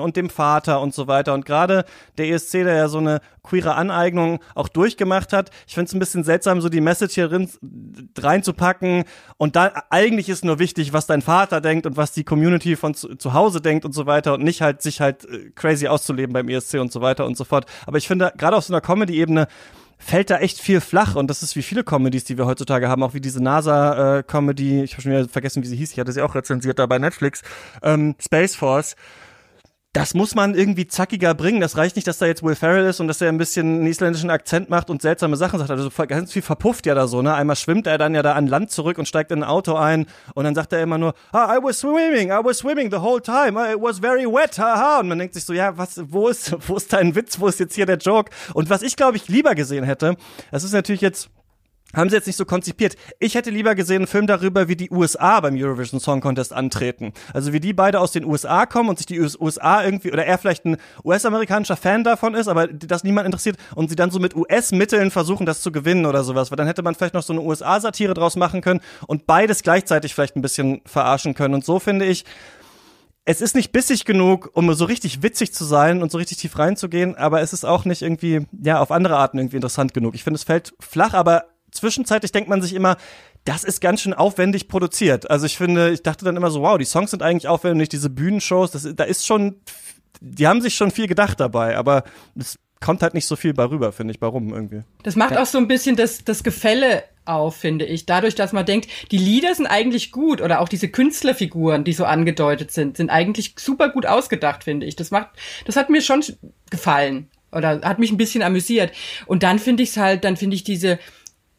Speaker 1: Und dem Vater und so weiter. Und gerade der ESC, der ja so eine queere Aneignung auch durchgemacht hat, ich finde es ein bisschen seltsam, so die Message hier drin reinzupacken und da eigentlich ist nur wichtig, was dein Vater denkt und was die Community von zu, zu Hause denkt und so weiter und nicht halt sich halt äh, crazy auszuleben beim ESC und so weiter und so fort. Aber ich finde, gerade auf so einer Comedy-Ebene fällt da echt viel flach und das ist wie viele Comedies, die wir heutzutage haben, auch wie diese NASA-Comedy, ich habe schon wieder vergessen, wie sie hieß, ich hatte sie auch rezensiert da bei Netflix, ähm, Space Force. Das muss man irgendwie zackiger bringen. Das reicht nicht, dass da jetzt Will Ferrell ist und dass er ein bisschen einen isländischen Akzent macht und seltsame Sachen sagt. Also ganz viel verpufft ja da so, ne? Einmal schwimmt er dann ja da an Land zurück und steigt in ein Auto ein und dann sagt er immer nur, ah, I was swimming, I was swimming the whole time, it was very wet, haha. Und man denkt sich so, ja, was, wo ist, wo ist dein Witz, wo ist jetzt hier der Joke? Und was ich, glaube ich, lieber gesehen hätte, das ist natürlich jetzt haben sie jetzt nicht so konzipiert. Ich hätte lieber gesehen einen Film darüber, wie die USA beim Eurovision Song Contest antreten. Also wie die beide aus den USA kommen und sich die USA irgendwie, oder er vielleicht ein US-amerikanischer Fan davon ist, aber das niemand interessiert und sie dann so mit US-Mitteln versuchen, das zu gewinnen oder sowas. Weil dann hätte man vielleicht noch so eine USA-Satire draus machen können und beides gleichzeitig vielleicht ein bisschen verarschen können. Und so finde ich, es ist nicht bissig genug, um so richtig witzig zu sein und so richtig tief reinzugehen, aber es ist auch nicht irgendwie, ja, auf andere Arten irgendwie interessant genug. Ich finde, es fällt flach, aber zwischenzeitlich denkt man sich immer, das ist ganz schön aufwendig produziert. Also ich finde, ich dachte dann immer so, wow, die Songs sind eigentlich aufwendig, diese Bühnenshows, das, da ist schon, die haben sich schon viel gedacht dabei, aber es kommt halt nicht so viel bei rüber, finde ich, warum irgendwie.
Speaker 3: Das macht auch so ein bisschen das, das Gefälle auf, finde ich. Dadurch, dass man denkt, die Lieder sind eigentlich gut oder auch diese Künstlerfiguren, die so angedeutet sind, sind eigentlich super gut ausgedacht, finde ich. Das macht, das hat mir schon gefallen oder hat mich ein bisschen amüsiert. Und dann finde ich es halt, dann finde ich diese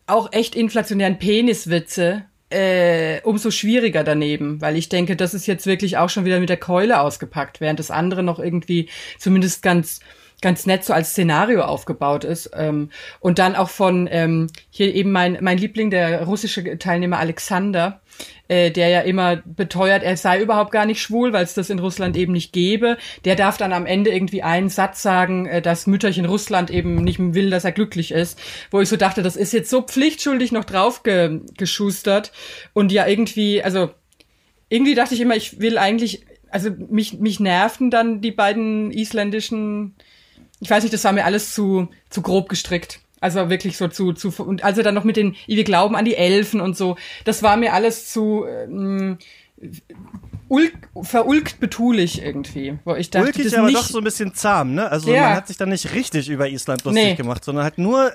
Speaker 3: auch echt inflationären Peniswitze äh, umso schwieriger daneben, weil ich denke, das ist jetzt wirklich auch schon wieder mit der Keule ausgepackt, während das andere noch irgendwie zumindest ganz ganz nett so als Szenario aufgebaut ist. Ähm, und dann auch von ähm, hier eben mein, mein Liebling, der russische Teilnehmer Alexander, äh, der ja immer beteuert, er sei überhaupt gar nicht schwul, weil es das in Russland eben nicht gäbe. Der darf dann am Ende irgendwie einen Satz sagen, äh, dass Mütterchen Russland eben nicht will, dass er glücklich ist. Wo ich so dachte, das ist jetzt so pflichtschuldig noch drauf ge geschustert. Und ja irgendwie, also irgendwie dachte ich immer, ich will eigentlich also mich, mich nervten dann die beiden isländischen, ich weiß nicht, das war mir alles zu, zu grob gestrickt. Also wirklich so zu, zu, und also dann noch mit den, wir glauben an die Elfen und so, das war mir alles zu, ähm, ulk, verulkt betulich irgendwie, wo ich dachte,
Speaker 1: Ulkig,
Speaker 3: das
Speaker 1: aber
Speaker 3: nicht,
Speaker 1: doch so ein bisschen zahm, ne? Also
Speaker 3: Ja.
Speaker 1: man hat sich dann nicht richtig über Island lustig
Speaker 3: Nee.
Speaker 1: gemacht, sondern halt nur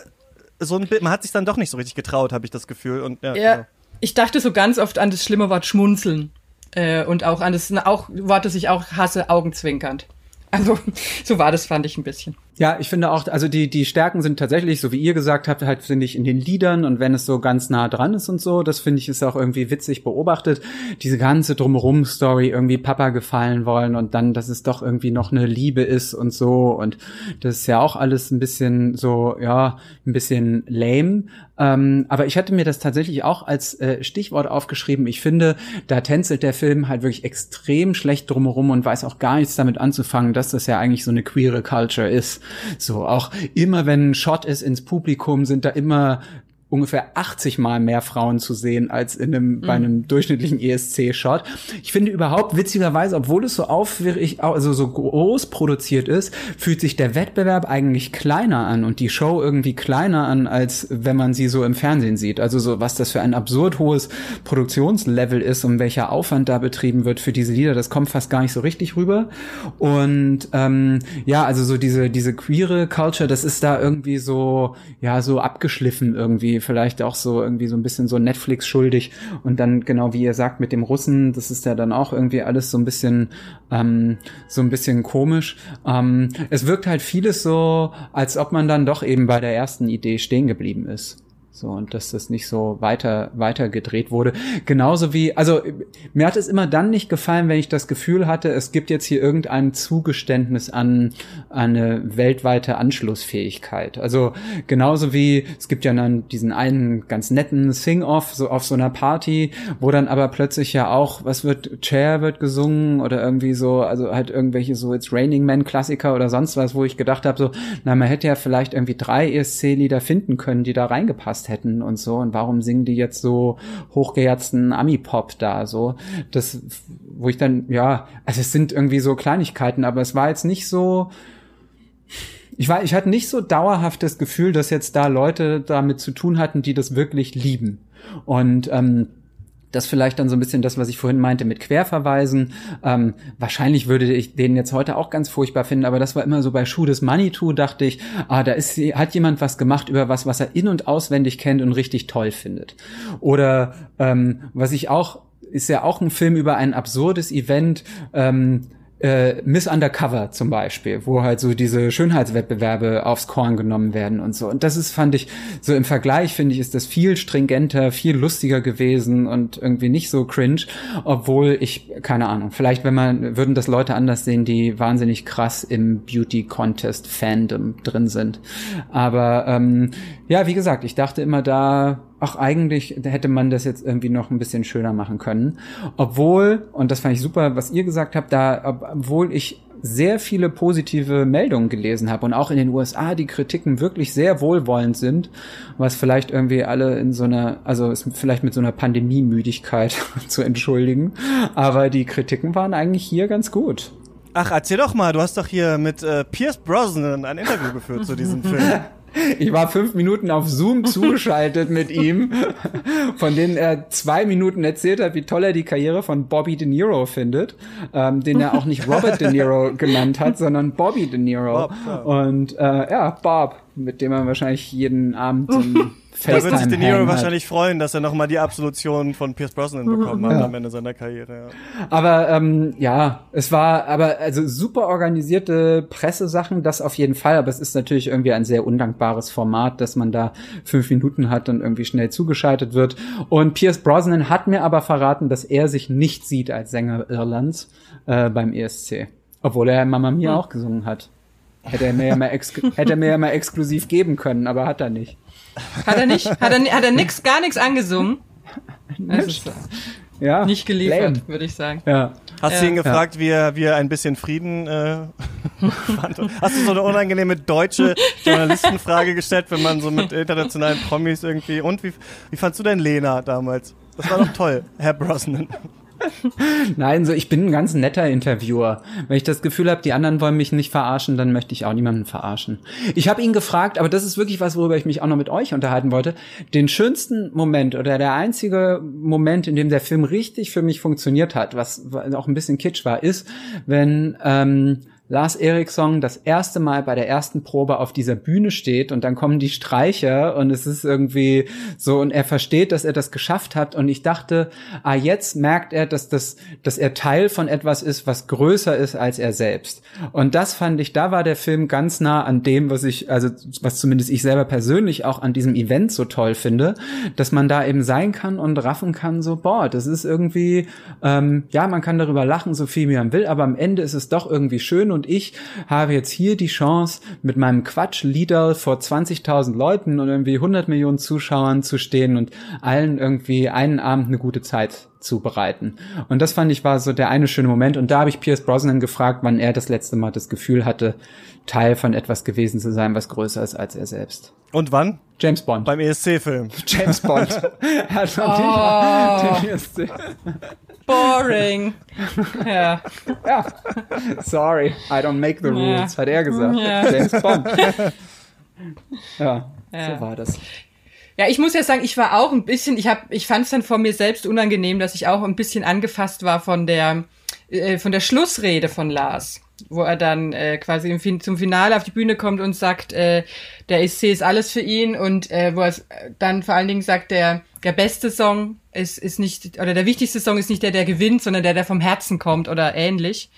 Speaker 1: so ein Bild, man hat sich dann doch nicht so richtig getraut, habe ich das Gefühl. Und ja,
Speaker 3: Ja,
Speaker 1: genau.
Speaker 3: ich dachte so ganz oft an das schlimme Wort schmunzeln. Äh, und auch an das auch Wort, das ich auch hasse, augenzwinkernd. Also, so war das, fand ich ein bisschen.
Speaker 2: Ja, ich finde auch, also die, die Stärken sind tatsächlich, so wie ihr gesagt habt, halt finde ich in den Liedern und wenn es so ganz nah dran ist und so, das finde ich ist auch irgendwie witzig beobachtet. Diese ganze Drumherum-Story, irgendwie Papa gefallen wollen und dann, dass es doch irgendwie noch eine Liebe ist und so und das ist ja auch alles ein bisschen so, ja, ein bisschen lame. Ähm, aber ich hatte mir das tatsächlich auch als äh, Stichwort aufgeschrieben. Ich finde, da tänzelt der Film halt wirklich extrem schlecht drumherum und weiß auch gar nichts damit anzufangen, dass das ja eigentlich so eine queere Culture ist. So, auch immer wenn ein Shot ist ins Publikum, sind da immer ungefähr 80 Mal mehr Frauen zu sehen als in einem, bei einem durchschnittlichen ESC-Shot. Ich finde überhaupt witzigerweise, obwohl es so aufwirrig, also so groß produziert ist, fühlt sich der Wettbewerb eigentlich kleiner an und die Show irgendwie kleiner an, als wenn man sie so im Fernsehen sieht. Also so, was das für ein absurd hohes Produktionslevel ist und welcher Aufwand da betrieben wird für diese Lieder, das kommt fast gar nicht so richtig rüber. Und ähm, ja, also so diese, diese queere Culture, das ist da irgendwie so, ja, so abgeschliffen irgendwie, vielleicht auch so irgendwie so ein bisschen so Netflix schuldig. Und dann, genau wie ihr sagt, mit dem Russen, das ist ja dann auch irgendwie alles so ein bisschen, ähm, so ein bisschen komisch. Ähm, es wirkt halt vieles so, als ob man dann doch eben bei der ersten Idee stehen geblieben ist. So, und dass das nicht so weiter, weiter gedreht wurde. Genauso wie, also mir hat es immer dann nicht gefallen, wenn ich das Gefühl hatte, es gibt jetzt hier irgendein Zugeständnis an, an eine weltweite Anschlussfähigkeit. Also genauso wie, es gibt ja dann diesen einen ganz netten Sing-Off, so auf so einer Party, wo dann aber plötzlich ja auch, was wird, Chair wird gesungen oder irgendwie so, also halt irgendwelche so It's Raining Man Klassiker oder sonst was, wo ich gedacht habe, so, na, man hätte ja vielleicht irgendwie drei ESC-Lieder finden können, die da reingepasst hätten und so. Und warum singen die jetzt so hochgeherzten Ami-Pop da so? Das, wo ich dann, ja, also es sind irgendwie so Kleinigkeiten, aber es war jetzt nicht so, ich war, ich hatte nicht so dauerhaft das Gefühl, dass jetzt da Leute damit zu tun hatten, die das wirklich lieben. Und ähm, das vielleicht dann so ein bisschen das, was ich vorhin meinte mit Querverweisen. Ähm, wahrscheinlich würde ich den jetzt heute auch ganz furchtbar finden, aber das war immer so bei Schuh des Manitou, dachte ich, ah, da ist, hat jemand was gemacht über was, was er in- und auswendig kennt und richtig toll findet. Oder ähm, was ich auch, ist ja auch ein Film über ein absurdes Event, ähm, äh, Miss Undercover zum Beispiel, wo halt so diese Schönheitswettbewerbe aufs Korn genommen werden und so. Und das ist, fand ich, so im Vergleich, finde ich, ist das viel stringenter, viel lustiger gewesen und irgendwie nicht so cringe, obwohl ich, keine Ahnung, vielleicht, wenn man, würden das Leute anders sehen, die wahnsinnig krass im Beauty-Contest-Fandom drin sind. Aber ähm, ja, wie gesagt, ich dachte immer da, ach, eigentlich hätte man das jetzt irgendwie noch ein bisschen schöner machen können. Obwohl, und das fand ich super, was ihr gesagt habt, da, ob- obwohl ich sehr viele positive Meldungen gelesen habe und auch in den USA die Kritiken wirklich sehr wohlwollend sind, was vielleicht irgendwie alle in so einer, also ist vielleicht mit so einer Pandemiemüdigkeit zu entschuldigen, aber die Kritiken waren eigentlich hier ganz gut.
Speaker 1: Ach, erzähl doch mal, du hast doch hier mit äh, Pierce Brosnan ein Interview geführt zu diesem Film.
Speaker 2: Ich war fünf Minuten auf Zoom zugeschaltet mit ihm, von denen er zwei Minuten erzählt hat, wie toll er die Karriere von Bobby De Niro findet, ähm, den er auch nicht Robert De Niro genannt hat, sondern Bobby De Niro.
Speaker 1: Bob, ja.
Speaker 2: Und äh, ja, Bob, mit dem er wahrscheinlich jeden Abend ein
Speaker 1: Da wird sich De Niro wahrscheinlich freuen, dass er nochmal die Absolution von Pierce Brosnan bekommen hat am Ende seiner Karriere. Ja.
Speaker 2: Aber ähm, ja, es war aber also super organisierte Pressesachen, das auf jeden Fall. Aber es ist natürlich irgendwie ein sehr undankbares Format, dass man da fünf Minuten hat und irgendwie schnell zugeschaltet wird. Und Pierce Brosnan hat mir aber verraten, dass er sich nicht sieht als Sänger Irlands äh, beim ESC, obwohl er Mamma Mia auch gesungen hat. Hätte er mir ja mal ex hätte er mir ja mal exklusiv geben können, aber hat er nicht.
Speaker 3: Hat er nicht? Hat er, hat er nix, gar nichts angesungen? Das ist
Speaker 2: Ja,
Speaker 3: nicht geliefert, würde ich sagen.
Speaker 2: Ja.
Speaker 1: Hast
Speaker 3: Ja.
Speaker 1: du ihn gefragt, wie, er, wie er ein bisschen Frieden äh, fand? Hast du so eine unangenehme deutsche Journalistenfrage gestellt, wenn man so mit internationalen Promis irgendwie... Und wie, wie fandst du denn Lena damals? Das war doch toll, Herr Brosnan.
Speaker 2: Nein, so ich bin ein ganz netter Interviewer. Wenn ich das Gefühl habe, die anderen wollen mich nicht verarschen, dann möchte ich auch niemanden verarschen. Ich habe ihn gefragt, aber das ist wirklich was, worüber ich mich auch noch mit euch unterhalten wollte. Den schönsten Moment oder der einzige Moment, in dem der Film richtig für mich funktioniert hat, was auch ein bisschen kitsch war, ist, wenn ähm, Lars Eriksson das erste Mal bei der ersten Probe auf dieser Bühne steht und dann kommen die Streicher und es ist irgendwie so und er versteht, dass er das geschafft hat und ich dachte, ah jetzt merkt er, dass das, dass er Teil von etwas ist, was größer ist als er selbst. Und das fand ich, da war der Film ganz nah an dem, was ich, also was zumindest ich selber persönlich auch an diesem Event so toll finde, dass man da eben sein kann und raffen kann, so boah, das ist irgendwie, ähm, ja, man kann darüber lachen, so viel wie man will, aber am Ende ist es doch irgendwie schön und ich habe jetzt hier die Chance, mit meinem Quatsch-Lieder vor 20.000 Leuten und irgendwie 100 Millionen Zuschauern zu stehen und allen irgendwie einen Abend eine gute Zeit zu bereiten. Und das fand ich war so der eine schöne Moment. Und da habe ich Pierce Brosnan gefragt, wann er das letzte Mal das Gefühl hatte, Teil von etwas gewesen zu sein, was größer ist als er selbst.
Speaker 1: Und wann?
Speaker 2: James Bond.
Speaker 1: Beim ESC-Film.
Speaker 2: James Bond. er hat
Speaker 3: Oh.
Speaker 2: den ESC.
Speaker 3: Boring. ja.
Speaker 2: Ja. Sorry, I don't make the
Speaker 3: Ja.
Speaker 2: rules, hat er gesagt.
Speaker 3: Ja.
Speaker 2: James Bond. ja,
Speaker 3: Ja.
Speaker 2: so war das.
Speaker 3: Ja, ich muss ja sagen, ich war auch ein bisschen, ich hab, ich fand es dann von mir selbst unangenehm, dass ich auch ein bisschen angefasst war von der, äh, von der Schlussrede von Lars, wo er dann äh, quasi im zum Finale auf die Bühne kommt und sagt, äh, der ESC ist alles für ihn und äh, wo er s- dann vor allen Dingen sagt, der der beste Song ist, ist nicht, oder der wichtigste Song ist nicht der, der gewinnt, sondern der, der vom Herzen kommt oder ähnlich.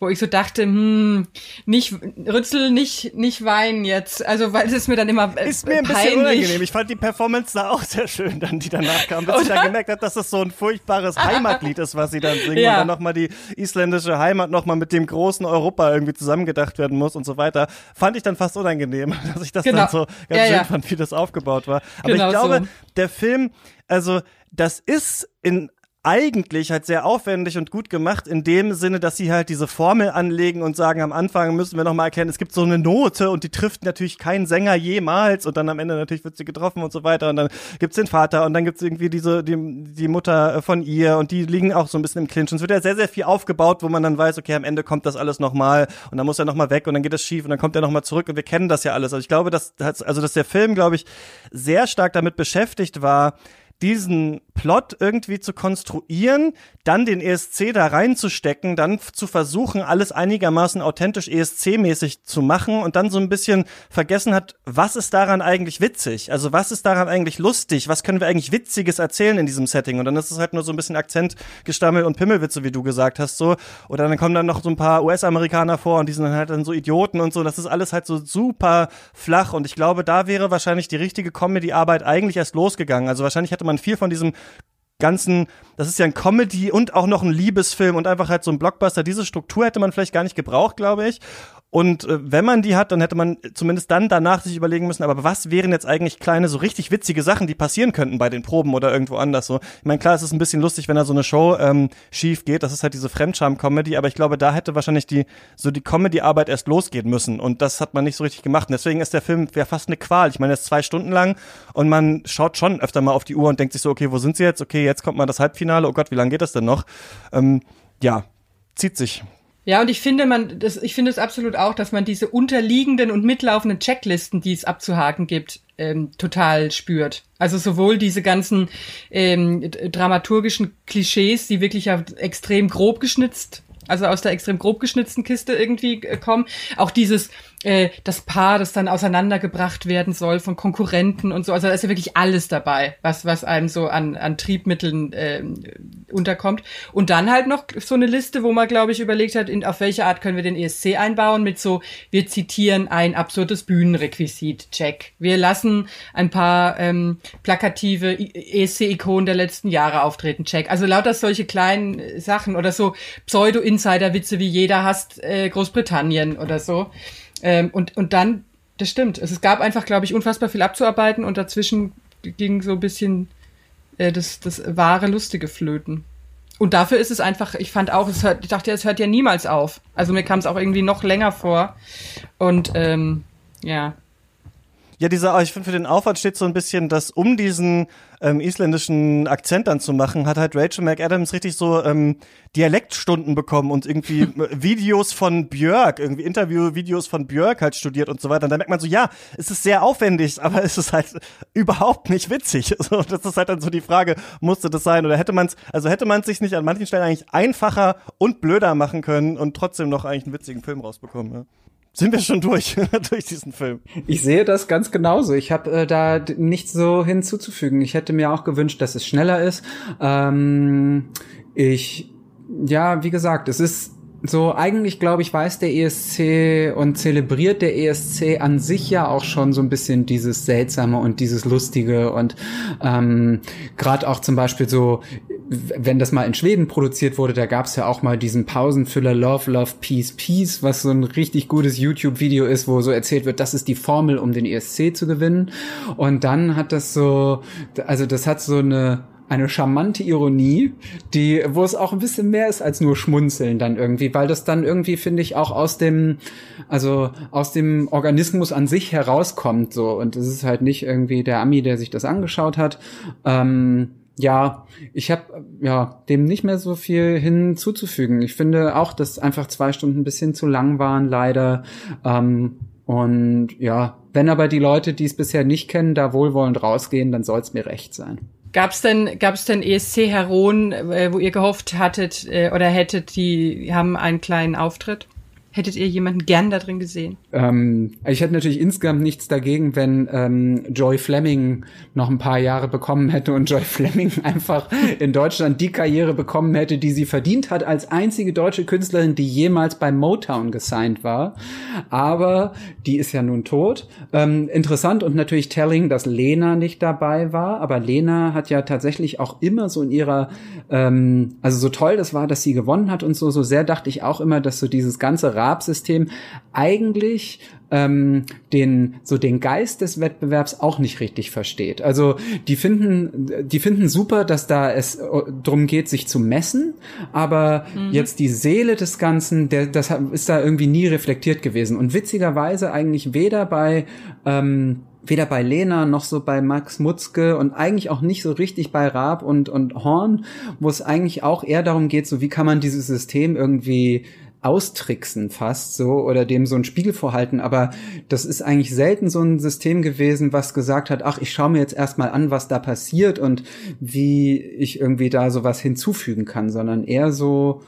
Speaker 3: Wo ich so dachte, hm, nicht, Rützel, nicht, nicht weinen jetzt. Also, weil es ist mir dann immer äh,
Speaker 1: Ist mir ein bisschen
Speaker 3: peinlich.
Speaker 1: unangenehm. Ich fand die Performance da auch sehr schön, dann, die danach kam. Bis ich dann gemerkt habe, dass das so ein furchtbares Heimatlied ist, was sie dann singen.
Speaker 3: Ja.
Speaker 1: Und dann nochmal die isländische Heimat nochmal mit dem großen Europa irgendwie zusammengedacht werden muss und so weiter. Fand ich dann fast unangenehm, dass ich das
Speaker 3: Genau.
Speaker 1: dann so ganz
Speaker 3: Ja,
Speaker 1: schön
Speaker 3: ja.
Speaker 1: fand, wie das aufgebaut war. Aber
Speaker 3: Genau
Speaker 1: ich glaube,
Speaker 3: so.
Speaker 1: der Film, also das ist in eigentlich halt sehr aufwendig und gut gemacht in dem Sinne, dass sie halt diese Formel anlegen und sagen, am Anfang müssen wir nochmal erkennen, es gibt so eine Note und die trifft natürlich keinen Sänger jemals und dann am Ende natürlich wird sie getroffen und so weiter und dann gibt's den Vater und dann gibt's irgendwie diese, die, die Mutter von ihr und die liegen auch so ein bisschen im Clinch und es wird ja sehr, sehr viel aufgebaut, wo man dann weiß, okay, am Ende kommt das alles nochmal und dann muss er nochmal weg und dann geht es schief und dann kommt er nochmal zurück und wir kennen das ja alles. Also ich glaube, dass, also dass der Film, glaube ich, sehr stark damit beschäftigt war, diesen Plot irgendwie zu konstruieren, dann den ESC da reinzustecken, dann zu versuchen, alles einigermaßen authentisch ESC-mäßig zu machen und dann so ein bisschen vergessen hat, was ist daran eigentlich witzig? Also was ist daran eigentlich lustig? Was können wir eigentlich Witziges erzählen in diesem Setting? Und dann ist es halt nur so ein bisschen Akzentgestammel und Pimmelwitze, wie du gesagt hast, so. Oder dann kommen dann noch so ein paar US-Amerikaner vor und die sind dann halt dann so Idioten und so. Das ist alles halt so super flach und ich glaube, da wäre wahrscheinlich die richtige Comedy-Arbeit eigentlich erst losgegangen. Also wahrscheinlich hätte man viel von diesem ganzen, das ist ja ein Comedy und auch noch ein Liebesfilm und einfach halt so ein Blockbuster. Diese Struktur hätte man vielleicht gar nicht gebraucht, glaube ich. Und äh, wenn man die hat, dann hätte man zumindest dann danach sich überlegen müssen, aber was wären jetzt eigentlich kleine, so richtig witzige Sachen, die passieren könnten bei den Proben oder irgendwo anders so. Ich meine, klar, es ist ein bisschen lustig, wenn da so eine Show ähm, schief geht. Das ist halt diese Fremdscham-Comedy, aber ich glaube, da hätte wahrscheinlich die so die Comedy-Arbeit erst losgehen müssen. Und das hat man nicht so richtig gemacht. Und deswegen ist der Film ja fast eine Qual. Ich meine, er ist zwei Stunden lang und man schaut schon öfter mal auf die Uhr und denkt sich so, okay, wo sind sie jetzt? Okay, jetzt kommt mal das Halbfinale. Oh Gott, wie lange geht das denn noch? Ähm, ja, zieht sich.
Speaker 3: Ja, und ich finde man, das, ich finde es absolut auch, dass man diese unterliegenden und mitlaufenden Checklisten, die es abzuhaken gibt, ähm, total spürt. Also sowohl diese ganzen ähm, dramaturgischen Klischees, die wirklich ja extrem grob geschnitzt, also aus der extrem grob geschnitzten Kiste irgendwie äh, kommen, auch dieses äh, das Paar, das dann auseinandergebracht werden soll von Konkurrenten und so. Also da ist ja wirklich alles dabei, was was einem so an an Triebmitteln ähm, unterkommt. Und dann halt noch so eine Liste, wo man, glaube ich, überlegt hat, in, auf welche Art können wir den ESC einbauen, mit so, wir zitieren ein absurdes Bühnenrequisit, check. Wir lassen ein paar ähm, plakative ESC-Ikonen der letzten Jahre auftreten, check. Also lauter solche kleinen äh, Sachen oder so Pseudo-Insider-Witze wie jeder hasst äh, Großbritannien oder so. Ähm, und, und dann, das stimmt, es gab einfach, glaube ich, unfassbar viel abzuarbeiten und dazwischen ging so ein bisschen äh, das, das wahre Lustige flöten. Und dafür ist es einfach, ich fand auch, es hört, ich dachte, es hört ja niemals auf. Also mir kam es auch irgendwie noch länger vor. Und ähm, ja.
Speaker 1: Ja, dieser, ich finde, für den Aufwand steht so ein bisschen, dass um diesen ähm, isländischen Akzent dann zu machen, hat halt Rachel McAdams richtig so ähm, Dialektstunden bekommen und irgendwie Videos von Björk, irgendwie Interview-Videos von Björk halt studiert und so weiter. Und da merkt man so, ja, es ist sehr aufwendig, aber es ist halt überhaupt nicht witzig. So, das ist halt dann so die Frage, musste das sein? Oder hätte man es, also hätte man es sich nicht an manchen Stellen eigentlich einfacher und blöder machen können und trotzdem noch eigentlich einen witzigen Film rausbekommen, ja? Sind wir schon durch, durch diesen Film?
Speaker 2: Ich sehe das ganz genauso. Ich habe äh, da nichts so hinzuzufügen. Ich hätte mir auch gewünscht, dass es schneller ist. Ähm, ich, ja, wie gesagt, es ist so, eigentlich glaube ich, weiß der ESC und zelebriert der ESC an sich ja auch schon so ein bisschen dieses Seltsame und dieses Lustige und ähm, gerade auch zum Beispiel so, wenn das mal in Schweden produziert wurde, da gab es ja auch mal diesen Pausenfüller Love, Love, Peace, Peace, was so ein richtig gutes YouTube-Video ist, wo so erzählt wird, das ist die Formel, um den ESC zu gewinnen. Und dann hat das so, also das hat so eine eine charmante Ironie, die, wo es auch ein bisschen mehr ist als nur Schmunzeln dann irgendwie, weil das dann irgendwie, finde ich, auch aus dem, also aus dem Organismus an sich herauskommt, so. Und es ist halt nicht irgendwie der Ami, der sich das angeschaut hat. Ähm, ja, ich habe ja dem nicht mehr so viel hinzuzufügen. Ich finde auch, dass einfach zwei Stunden ein bisschen zu lang waren, leider. Ähm, und ja, wenn aber die Leute, die es bisher nicht kennen, da wohlwollend rausgehen, dann soll es mir recht sein.
Speaker 3: Gab's denn, gab's denn ESC-Heroen, äh, wo ihr gehofft hattet äh, oder hättet, die haben einen kleinen Auftritt? Hättet ihr jemanden gern da drin gesehen?
Speaker 2: Ähm, ich hätte natürlich insgesamt nichts dagegen, wenn ähm, Joy Fleming noch ein paar Jahre bekommen hätte und Joy Fleming einfach in Deutschland die Karriere bekommen hätte, die sie verdient hat, als einzige deutsche Künstlerin, die jemals bei Motown gesigned war. Aber die ist ja nun tot. Ähm, interessant und natürlich telling, dass Lena nicht dabei war. Aber Lena hat ja tatsächlich auch immer so in ihrer, ähm, also so toll das war, dass sie gewonnen hat und so, so sehr dachte ich auch immer, dass so dieses ganze Raab-System eigentlich ähm, den so den Geist des Wettbewerbs auch nicht richtig versteht. Also die finden die finden super, dass da es äh, drum geht, sich zu messen, aber jetzt die Seele des Ganzen, der das ist da irgendwie nie reflektiert gewesen und witzigerweise eigentlich weder bei ähm, weder bei Lena noch so bei Max Mutzke und eigentlich auch nicht so richtig bei Raab und, und Horn, wo es eigentlich auch eher darum geht, so wie kann man dieses System irgendwie austricksen fast so oder dem so ein Spiegel vorhalten, aber das ist eigentlich selten so ein System gewesen, was gesagt hat, ach, ich schaue mir jetzt erstmal an, was da passiert und wie ich irgendwie da sowas hinzufügen kann, sondern eher so,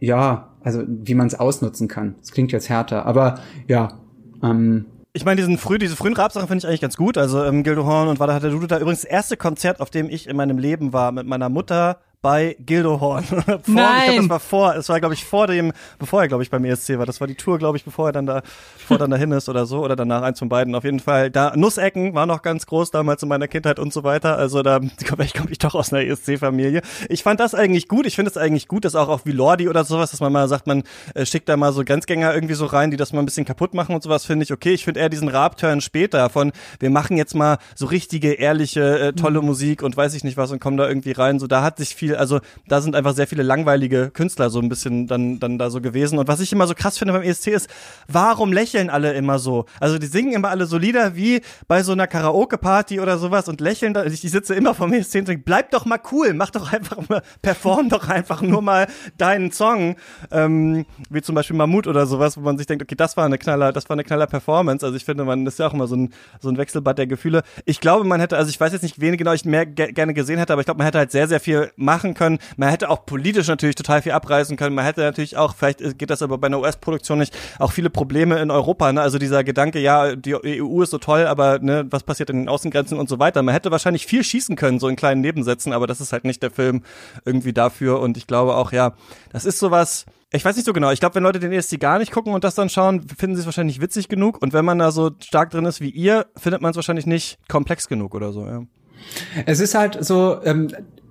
Speaker 2: ja, also wie man es ausnutzen kann. Das klingt jetzt härter, aber ja, ähm,
Speaker 1: Ich meine, diesen früh, diese frühen Rap-Sachen finde ich eigentlich ganz gut. Also ähm, Gildo Horn und Wada hatte Dudu da übrigens das erste Konzert, auf dem ich in meinem Leben war, mit meiner Mutter bei Gildo Horn. vor, Ich glaube,
Speaker 3: Nein.
Speaker 1: das war vor, es war, glaube ich, vor dem, bevor er, glaube ich, beim ESC war. Das war die Tour, glaube ich, bevor er dann da, bevor er dann dahin ist oder so, oder danach, eins von beiden. Auf jeden Fall. Da, Nussecken war noch ganz groß damals in meiner Kindheit und so weiter. Also da ich komme ich doch aus einer ESC-Familie. Ich fand das eigentlich gut. Ich finde es eigentlich gut, dass auch auf Vilordi oder sowas, dass man mal sagt, man äh, schickt da mal so Grenzgänger irgendwie so rein, die das mal ein bisschen kaputt machen und sowas, finde ich okay. Ich finde eher diesen Rap-Turn später von, wir machen jetzt mal so richtige, ehrliche, äh, tolle Musik und weiß ich nicht was und kommen da irgendwie rein. So, da hat sich viel, also da sind einfach sehr viele langweilige Künstler so ein bisschen dann, dann da so gewesen. Und was ich immer so krass finde beim ESC ist, warum lächeln alle immer so? Also die singen immer alle so Lieder wie bei so einer Karaoke-Party oder sowas und lächeln da. Ich, ich sitze immer vom ESC und denke, bleib doch mal cool, mach doch einfach mal, perform doch einfach nur mal deinen Song. Ähm, wie zum Beispiel Mammut oder sowas, wo man sich denkt, okay, das war eine knaller, das war eine knaller Performance. Also ich finde, man ist ja auch immer so ein, so ein Wechselbad der Gefühle. Ich glaube, man hätte, also ich weiß jetzt nicht, wen genau ich mehr ge gerne gesehen hätte, aber ich glaube, man hätte halt sehr, sehr viel machen können. Man hätte auch politisch natürlich total viel abreißen können. Man hätte natürlich auch, vielleicht geht das aber bei einer US-Produktion nicht, auch viele Probleme in Europa. Ne? Also dieser Gedanke, ja, die EU ist so toll, aber ne, was passiert in den Außengrenzen und so weiter. Man hätte wahrscheinlich viel schießen können, so in kleinen Nebensätzen, aber das ist halt nicht der Film irgendwie dafür. Und ich glaube auch, ja, das ist sowas. Ich weiß nicht so genau. Ich glaube, wenn Leute den ESC gar nicht gucken und das dann schauen, finden sie es wahrscheinlich witzig genug. Und wenn man da so stark drin ist wie ihr, findet man es wahrscheinlich nicht komplex genug oder so. Ja.
Speaker 2: Es ist halt so, ähm,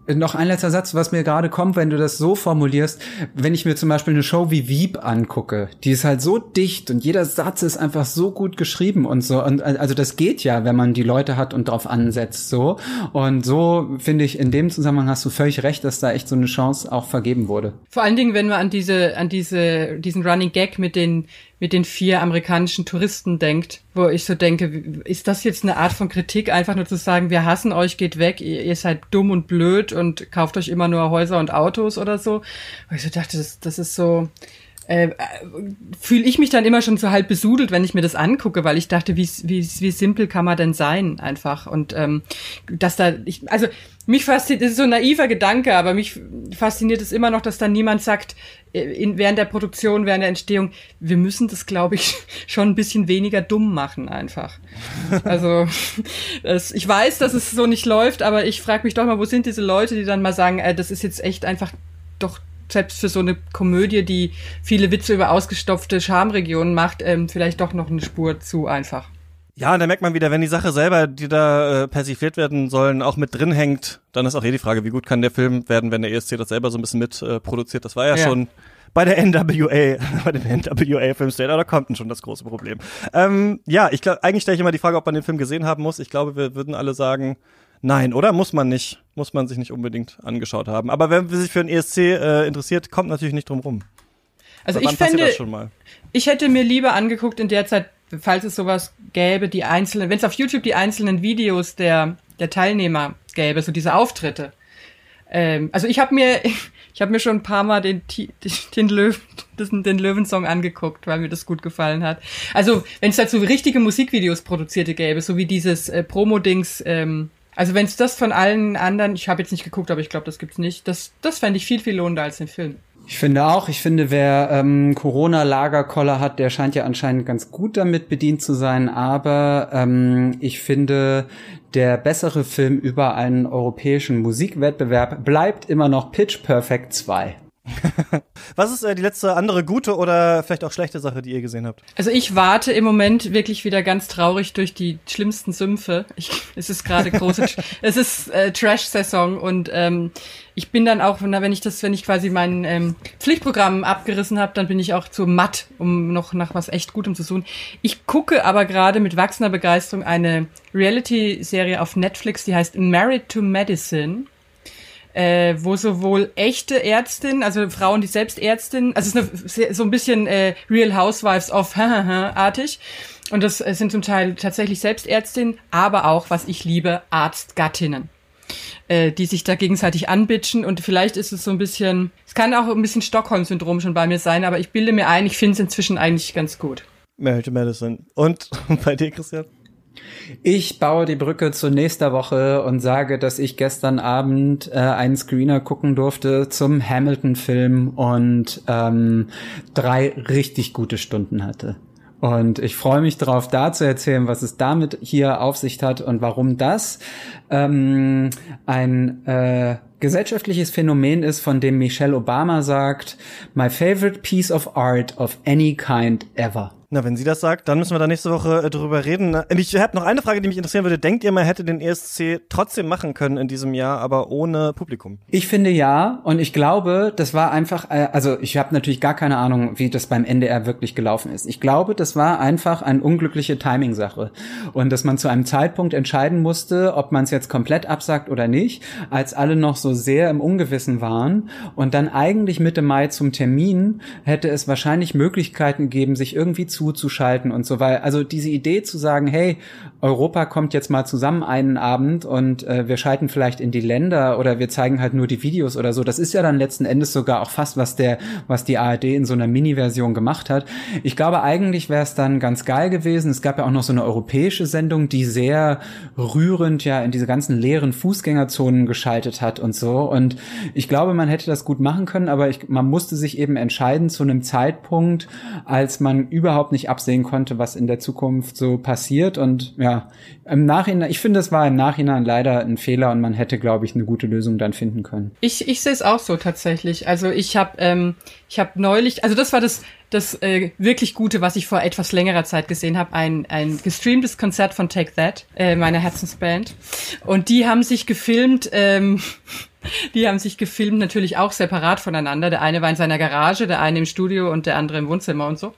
Speaker 2: noch ein letzter Satz, was mir gerade kommt, wenn du das so formulierst, wenn ich mir zum Beispiel eine Show wie Wieb angucke, die ist halt so dicht und jeder Satz ist einfach so gut geschrieben und so. Und also das geht ja, wenn man die Leute hat und drauf ansetzt so. Und so finde ich, in dem Zusammenhang hast du völlig recht, dass da echt so eine Chance auch vergeben wurde.
Speaker 3: Vor allen Dingen, wenn man an diese, an diese, diesen Running Gag mit den, mit den vier amerikanischen Touristen denkt, wo ich so denke, ist das jetzt eine Art von Kritik, einfach nur zu sagen, wir hassen euch, geht weg, ihr, seid dumm und blöd und kauft euch immer nur Häuser und Autos oder so. Wo ich so dachte, das, das ist so, äh, fühle ich mich dann immer schon so halb besudelt, wenn ich mir das angucke, weil ich dachte, wie, wie, wie simpel kann man denn sein einfach und ähm, dass da, ich, also mich fasziniert, das ist so ein naiver Gedanke, aber mich fasziniert es immer noch, dass dann niemand sagt, in, während der Produktion, während der Entstehung, wir müssen das, glaube ich, schon ein bisschen weniger dumm machen einfach. Also das, ich weiß, dass es so nicht läuft, aber ich frage mich doch mal, wo sind diese Leute, die dann mal sagen, äh, das ist jetzt echt einfach doch selbst für so eine Komödie, die viele Witze über ausgestopfte Schamregionen macht, ähm, vielleicht doch noch eine Spur zu einfach.
Speaker 1: Ja, und da merkt man wieder, wenn die Sache selber, die da äh, persifliert werden sollen, auch mit drin hängt, dann ist auch eh die Frage, wie gut kann der Film werden, wenn der ESC das selber so ein bisschen mit äh, produziert. Das war ja,
Speaker 3: Ja.
Speaker 1: schon bei der NWA, bei dem NWA Film State, da kommt schon das große Problem. Ähm, ja, ich glaube, eigentlich stelle ich immer die Frage, ob man den Film gesehen haben muss. Ich glaube, wir würden alle sagen, nein, oder? Muss man nicht. Muss man sich nicht unbedingt angeschaut haben. Aber wenn sich für den ESC äh, interessiert, kommt natürlich nicht drum rum.
Speaker 3: Also ich fände,
Speaker 1: das schon mal?
Speaker 3: ich hätte mir lieber angeguckt in der Zeit, falls es sowas gäbe, die einzelnen, wenn es auf YouTube die einzelnen Videos der, der Teilnehmer gäbe, so diese Auftritte. Ähm, also ich habe mir, ich habe mir schon ein paar Mal den, den, Löwen, den Löwensong angeguckt, weil mir das gut gefallen hat. Also wenn es dazu richtige Musikvideos produzierte gäbe, so wie dieses äh, Promo-Dings, ähm, also wenn es das von allen anderen, ich habe jetzt nicht geguckt, aber ich glaube, das gibt's nicht, das, das fände ich viel, viel lohnender als den Film.
Speaker 2: Ich finde auch, ich finde, wer ähm, Corona-Lagerkoller hat, der scheint ja anscheinend ganz gut damit bedient zu sein. Aber ähm, ich finde, der bessere Film über einen europäischen Musikwettbewerb bleibt immer noch Pitch Perfect 2.
Speaker 1: Was ist äh, die letzte andere gute oder vielleicht auch schlechte Sache, die ihr gesehen habt?
Speaker 3: Also ich warte im Moment wirklich wieder ganz traurig durch die schlimmsten Sümpfe. Ich, es ist gerade große, es ist äh, Trash-Saison und ähm, ich bin dann auch, na, wenn ich das, wenn ich quasi mein ähm, Pflichtprogramm abgerissen habe, dann bin ich auch zu matt, um noch nach was echt Gutem zu suchen. Ich gucke aber gerade mit wachsender Begeisterung eine Reality-Serie auf Netflix, die heißt Married to Medicine äh, wo sowohl echte Ärztinnen, also Frauen, die selbst Ärztinnen, also es ist eine, so ein bisschen äh, Real Housewives of artig. Und das äh, sind zum Teil tatsächlich selbst Ärztinnen, aber auch, was ich liebe, Arztgattinnen äh, die sich da gegenseitig anbitschen und vielleicht ist es so ein bisschen, es kann auch ein bisschen Stockholm-Syndrom schon bei mir sein, aber ich bilde mir ein, ich finde es inzwischen eigentlich ganz gut.
Speaker 1: Married to Medicine. Und bei dir, Christian?
Speaker 2: Ich baue die Brücke zu nächster Woche und sage, dass ich gestern Abend äh, einen Screener gucken durfte zum Hamilton-Film und ähm, drei richtig gute Stunden hatte. Und ich freue mich darauf, da zu erzählen, was es damit hier auf sich hat und warum das ähm, ein äh, gesellschaftliches Phänomen ist, von dem Michelle Obama sagt, my favorite piece of art of any kind ever.
Speaker 1: Na, wenn sie das sagt, dann müssen wir da nächste Woche äh, drüber reden. Ich habe noch eine Frage, die mich interessieren würde. Denkt ihr, man hätte den ESC trotzdem machen können in diesem Jahr, aber ohne Publikum?
Speaker 2: Ich finde ja, und ich glaube, das war einfach, äh, also ich habe natürlich gar keine Ahnung, wie das beim NDR wirklich gelaufen ist. Ich glaube, das war einfach eine unglückliche Timing-Sache. Und dass man zu einem Zeitpunkt entscheiden musste, ob man es jetzt komplett absagt oder nicht, als alle noch so sehr im Ungewissen waren. Und dann eigentlich Mitte Mai zum Termin hätte es wahrscheinlich Möglichkeiten gegeben, sich irgendwie zuzuschalten und so weiter. Also diese Idee zu sagen, hey, Europa kommt jetzt mal zusammen einen Abend und äh, wir schalten vielleicht in die Länder oder wir zeigen halt nur die Videos oder so. Das ist ja dann letzten Endes sogar auch fast, was der, was die ARD in so einer Mini-Version gemacht hat. Ich glaube, eigentlich wäre es dann ganz geil gewesen. Es gab ja auch noch so eine europäische Sendung, die sehr rührend ja in diese ganzen leeren Fußgängerzonen geschaltet hat und so. Und ich glaube, man hätte das gut machen können, aber ich, man musste sich eben entscheiden zu einem Zeitpunkt, als man überhaupt nicht absehen konnte, was in der Zukunft so passiert. Und ja, im Nachhinein, ich finde, es war im Nachhinein leider ein Fehler und man hätte, glaube ich, eine gute Lösung dann finden können.
Speaker 3: Ich, ich sehe es auch so tatsächlich. Also ich habe ähm, ich habe neulich, also das war das das äh, wirklich Gute, was ich vor etwas längerer Zeit gesehen habe, ein ein gestreamtes Konzert von Take That, äh, meiner Herzensband, und die haben sich gefilmt. Ähm, Die haben sich gefilmt, natürlich auch separat voneinander. Der eine war in seiner Garage, der eine im Studio und der andere im Wohnzimmer und so.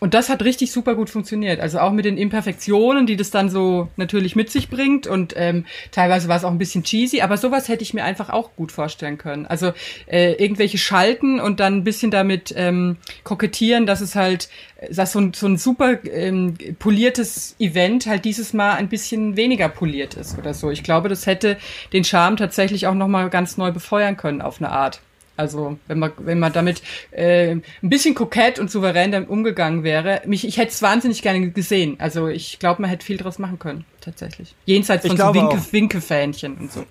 Speaker 3: Und das hat richtig super gut funktioniert. Also auch mit den Imperfektionen, die das dann so natürlich mit sich bringt. Und ähm, teilweise war es auch ein bisschen cheesy, aber sowas hätte ich mir einfach auch gut vorstellen können. Also äh, irgendwelche Schalten und dann ein bisschen damit ähm, kokettieren, dass es halt, dass so ein, so ein super ähm, poliertes Event halt dieses Mal ein bisschen weniger poliert ist oder so. Ich glaube, das hätte den Charme tatsächlich auch nochmal ganz neu befeuern können auf eine Art. Also wenn man wenn man damit äh, ein bisschen kokett und souverän damit umgegangen wäre, mich ich hätte es wahnsinnig gerne gesehen. Also ich glaube, man hätte viel draus machen können tatsächlich. Jenseits
Speaker 1: Ich
Speaker 3: von so
Speaker 1: glaube
Speaker 3: Winke
Speaker 1: auch.
Speaker 3: Winke Fähnchen und so.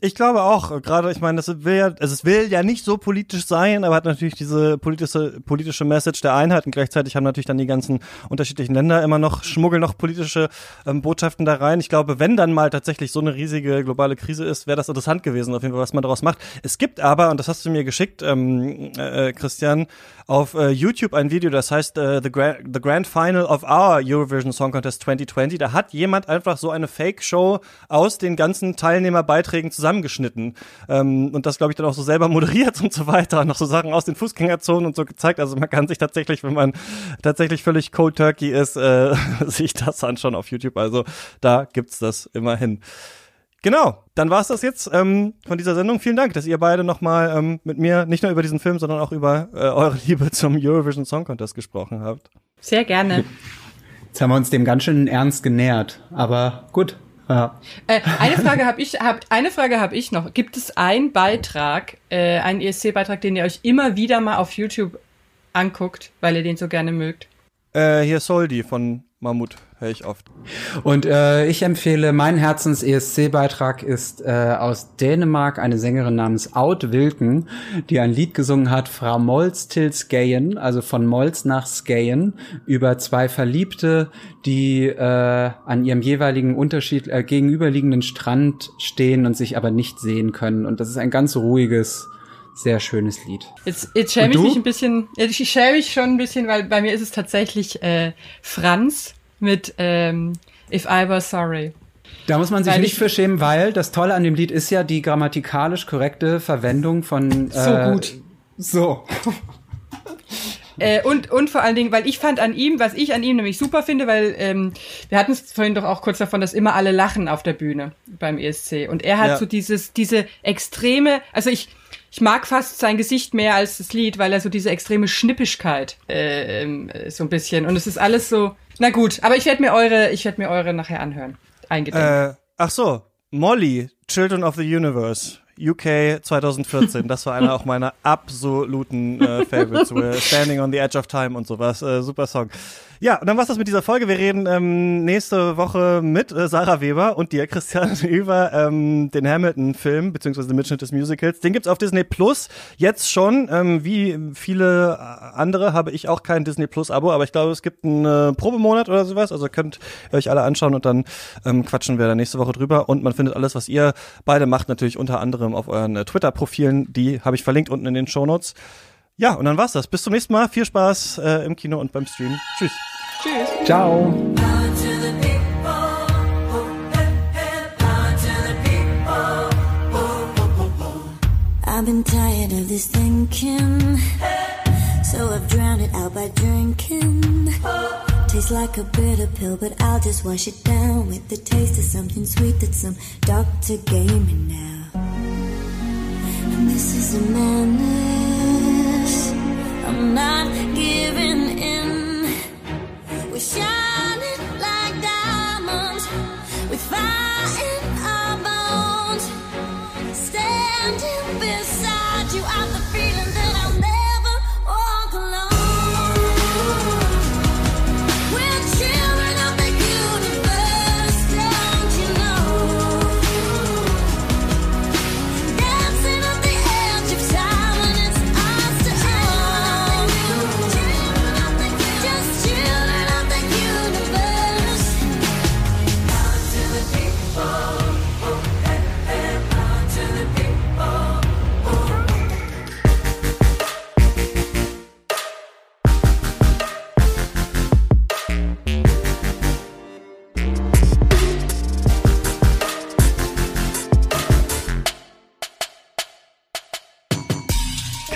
Speaker 1: Ich glaube auch, äh, gerade, ich meine, das will ja, also es will ja nicht so politisch sein, aber hat natürlich diese politische, politische Message der Einheit und gleichzeitig haben natürlich dann die ganzen unterschiedlichen Länder immer noch, schmuggeln noch politische ähm, Botschaften da rein. Ich glaube, wenn dann mal tatsächlich so eine riesige globale Krise ist, wäre das interessant gewesen, auf jeden Fall, was man daraus macht. Es gibt aber, und das hast du mir geschickt, ähm, äh, Christian, auf äh, YouTube ein Video, das heißt äh, The, Gra The Grand Final of Our Eurovision Song Contest 2020. Da hat jemand einfach so eine Fake-Show aus den ganzen Teilnehmerbeiträgen zusammengeschnitten ähm, und das, glaube ich, dann auch so selber moderiert und so weiter. Noch so Sachen aus den Fußgängerzonen und so gezeigt. Also man kann sich tatsächlich, wenn man tatsächlich völlig Cold Turkey ist, äh, sich das anschauen auf YouTube. Also da gibt's das immerhin. Genau, dann war's das jetzt ähm, von dieser Sendung. Vielen Dank, dass ihr beide nochmal ähm, mit mir nicht nur über diesen Film, sondern auch über äh, eure Liebe zum Eurovision Song Contest gesprochen habt.
Speaker 3: Sehr gerne.
Speaker 2: Jetzt haben wir uns dem ganz schön ernst genähert. Aber gut. Ja.
Speaker 3: Äh, eine Frage habe ich, hab, eine Frage habe ich noch. Gibt es einen Beitrag, äh, einen ESC-Beitrag, den ihr euch immer wieder mal auf YouTube anguckt, weil ihr den so gerne mögt?
Speaker 1: Äh, hier Soldi von Mammut höre ich oft.
Speaker 2: Und äh, ich empfehle, mein Herzens-ESC-Beitrag ist äh, aus Dänemark eine Sängerin namens Aud Wilken, die ein Lied gesungen hat, Frau Molz till Skagen, also von Molz nach Skagen, über zwei Verliebte, die äh, an ihrem jeweiligen Unterschied äh, gegenüberliegenden Strand stehen und sich aber nicht sehen können. Und das ist ein ganz ruhiges, sehr schönes Lied.
Speaker 3: Jetzt, jetzt schäme ich mich ein bisschen, jetzt ich schäme mich schon ein bisschen, weil bei mir ist es tatsächlich äh, Franz mit ähm, If I Were Sorry.
Speaker 2: Da muss man sich
Speaker 3: Weil
Speaker 2: nicht
Speaker 3: ich-
Speaker 2: für schämen, weil das Tolle an dem Lied ist ja die grammatikalisch korrekte Verwendung von
Speaker 3: So
Speaker 2: äh,
Speaker 3: gut.
Speaker 2: So.
Speaker 3: Äh, und, und vor allen Dingen, weil ich fand an ihm, was ich an ihm nämlich super finde, weil ähm, wir hatten es vorhin doch auch kurz davon, dass immer alle lachen auf der Bühne beim ESC. Und er hat
Speaker 1: Ja.
Speaker 3: so dieses, diese extreme, also ich, ich mag fast sein Gesicht mehr als das Lied, weil er so diese extreme Schnippischkeit äh, so ein bisschen. Und es ist alles so. Na gut, aber ich werde mir eure, ich werde mir eure nachher anhören. Eingedenk.
Speaker 1: Äh, ach so, Molly, Children of the Universe. UK 2014, das war einer auch meiner absoluten äh, Favorites. We're Standing on the Edge of Time und sowas. Äh, super Song. Ja, und dann war's das mit dieser Folge. Wir reden ähm, nächste Woche mit äh, Sarah Weber und dir, Christian, über ähm, den Hamilton-Film, beziehungsweise den Mitschnitt des Musicals. Den gibt's auf Disney Plus jetzt schon. Ähm, wie viele andere habe ich auch kein Disney Plus-Abo, aber ich glaube, es gibt einen äh, Probemonat oder sowas. Also könnt ihr euch alle anschauen und dann ähm, quatschen wir da nächste Woche drüber. Und man findet alles, was ihr beide macht, natürlich unter anderem auf euren äh, Twitter-Profilen. Die habe ich verlinkt unten in den Shownotes. Ja, und dann war's das. Bis zum nächsten Mal. Viel Spaß äh, im Kino und beim Stream. Tschüss.
Speaker 3: Tschüss.
Speaker 2: Ciao.
Speaker 4: I've been tired of this thinking, so I've drowned it out by drinking. Tastes like a bitter pill, but I'll just wash it down with the taste of something sweet that some doctor gave me now. And this is a madness. I'm not giving in. We're shining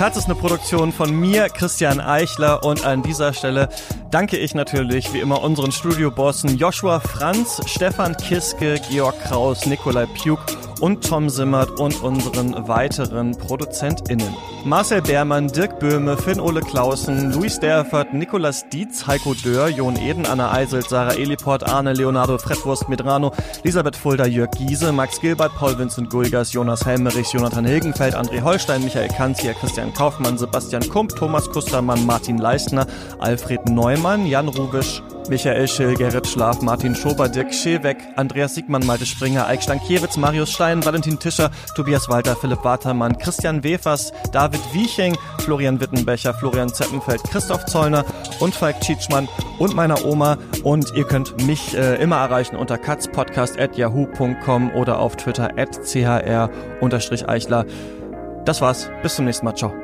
Speaker 1: Katz ist eine Produktion von mir, Christian Eichler und an dieser Stelle danke ich natürlich wie immer unseren Studiobossen Joshua Franz, Stefan Kiske, Georg Kraus, Nikolai Pjuk und Tom Simmert und unseren weiteren ProduzentInnen. Marcel Beermann, Dirk Böhme, Finn-Ole Clausen, Luis Derfert, Nikolas Dietz, Heiko Dörr, Jon Eden, Anna Eiselt, Sarah Eliport, Arne Leonardo, Fredwurst Medrano, Elisabeth Fulda, Jörg Giese, Max Gilbert, Paul Vincent Gulgas, Jonas Helmerich, Jonathan Hilgenfeld, André Holstein, Michael Kanzia, Christian Kaufmann, Sebastian Kump, Thomas Kustermann, Martin Leistner, Alfred Neumann, Jan Rubisch, Michael Schill, Gerrit Schlaf, Martin Schober, Dirk Schilweck, Andreas Siegmann, Malte Springer, Eik Stankiewicz, Marius Stein, Valentin Tischer, Tobias Walter, Philipp Watermann, Christian Wefers, David Wieching, Florian Wittenbecher, Florian Zeppenfeld, Christoph Zollner und Falk Tschitschmann und meiner Oma. Und ihr könnt mich äh, immer erreichen unter katzpodcast.yahoo.com oder auf Twitter at chr-eichler. Das war's. Bis zum nächsten Mal. Ciao.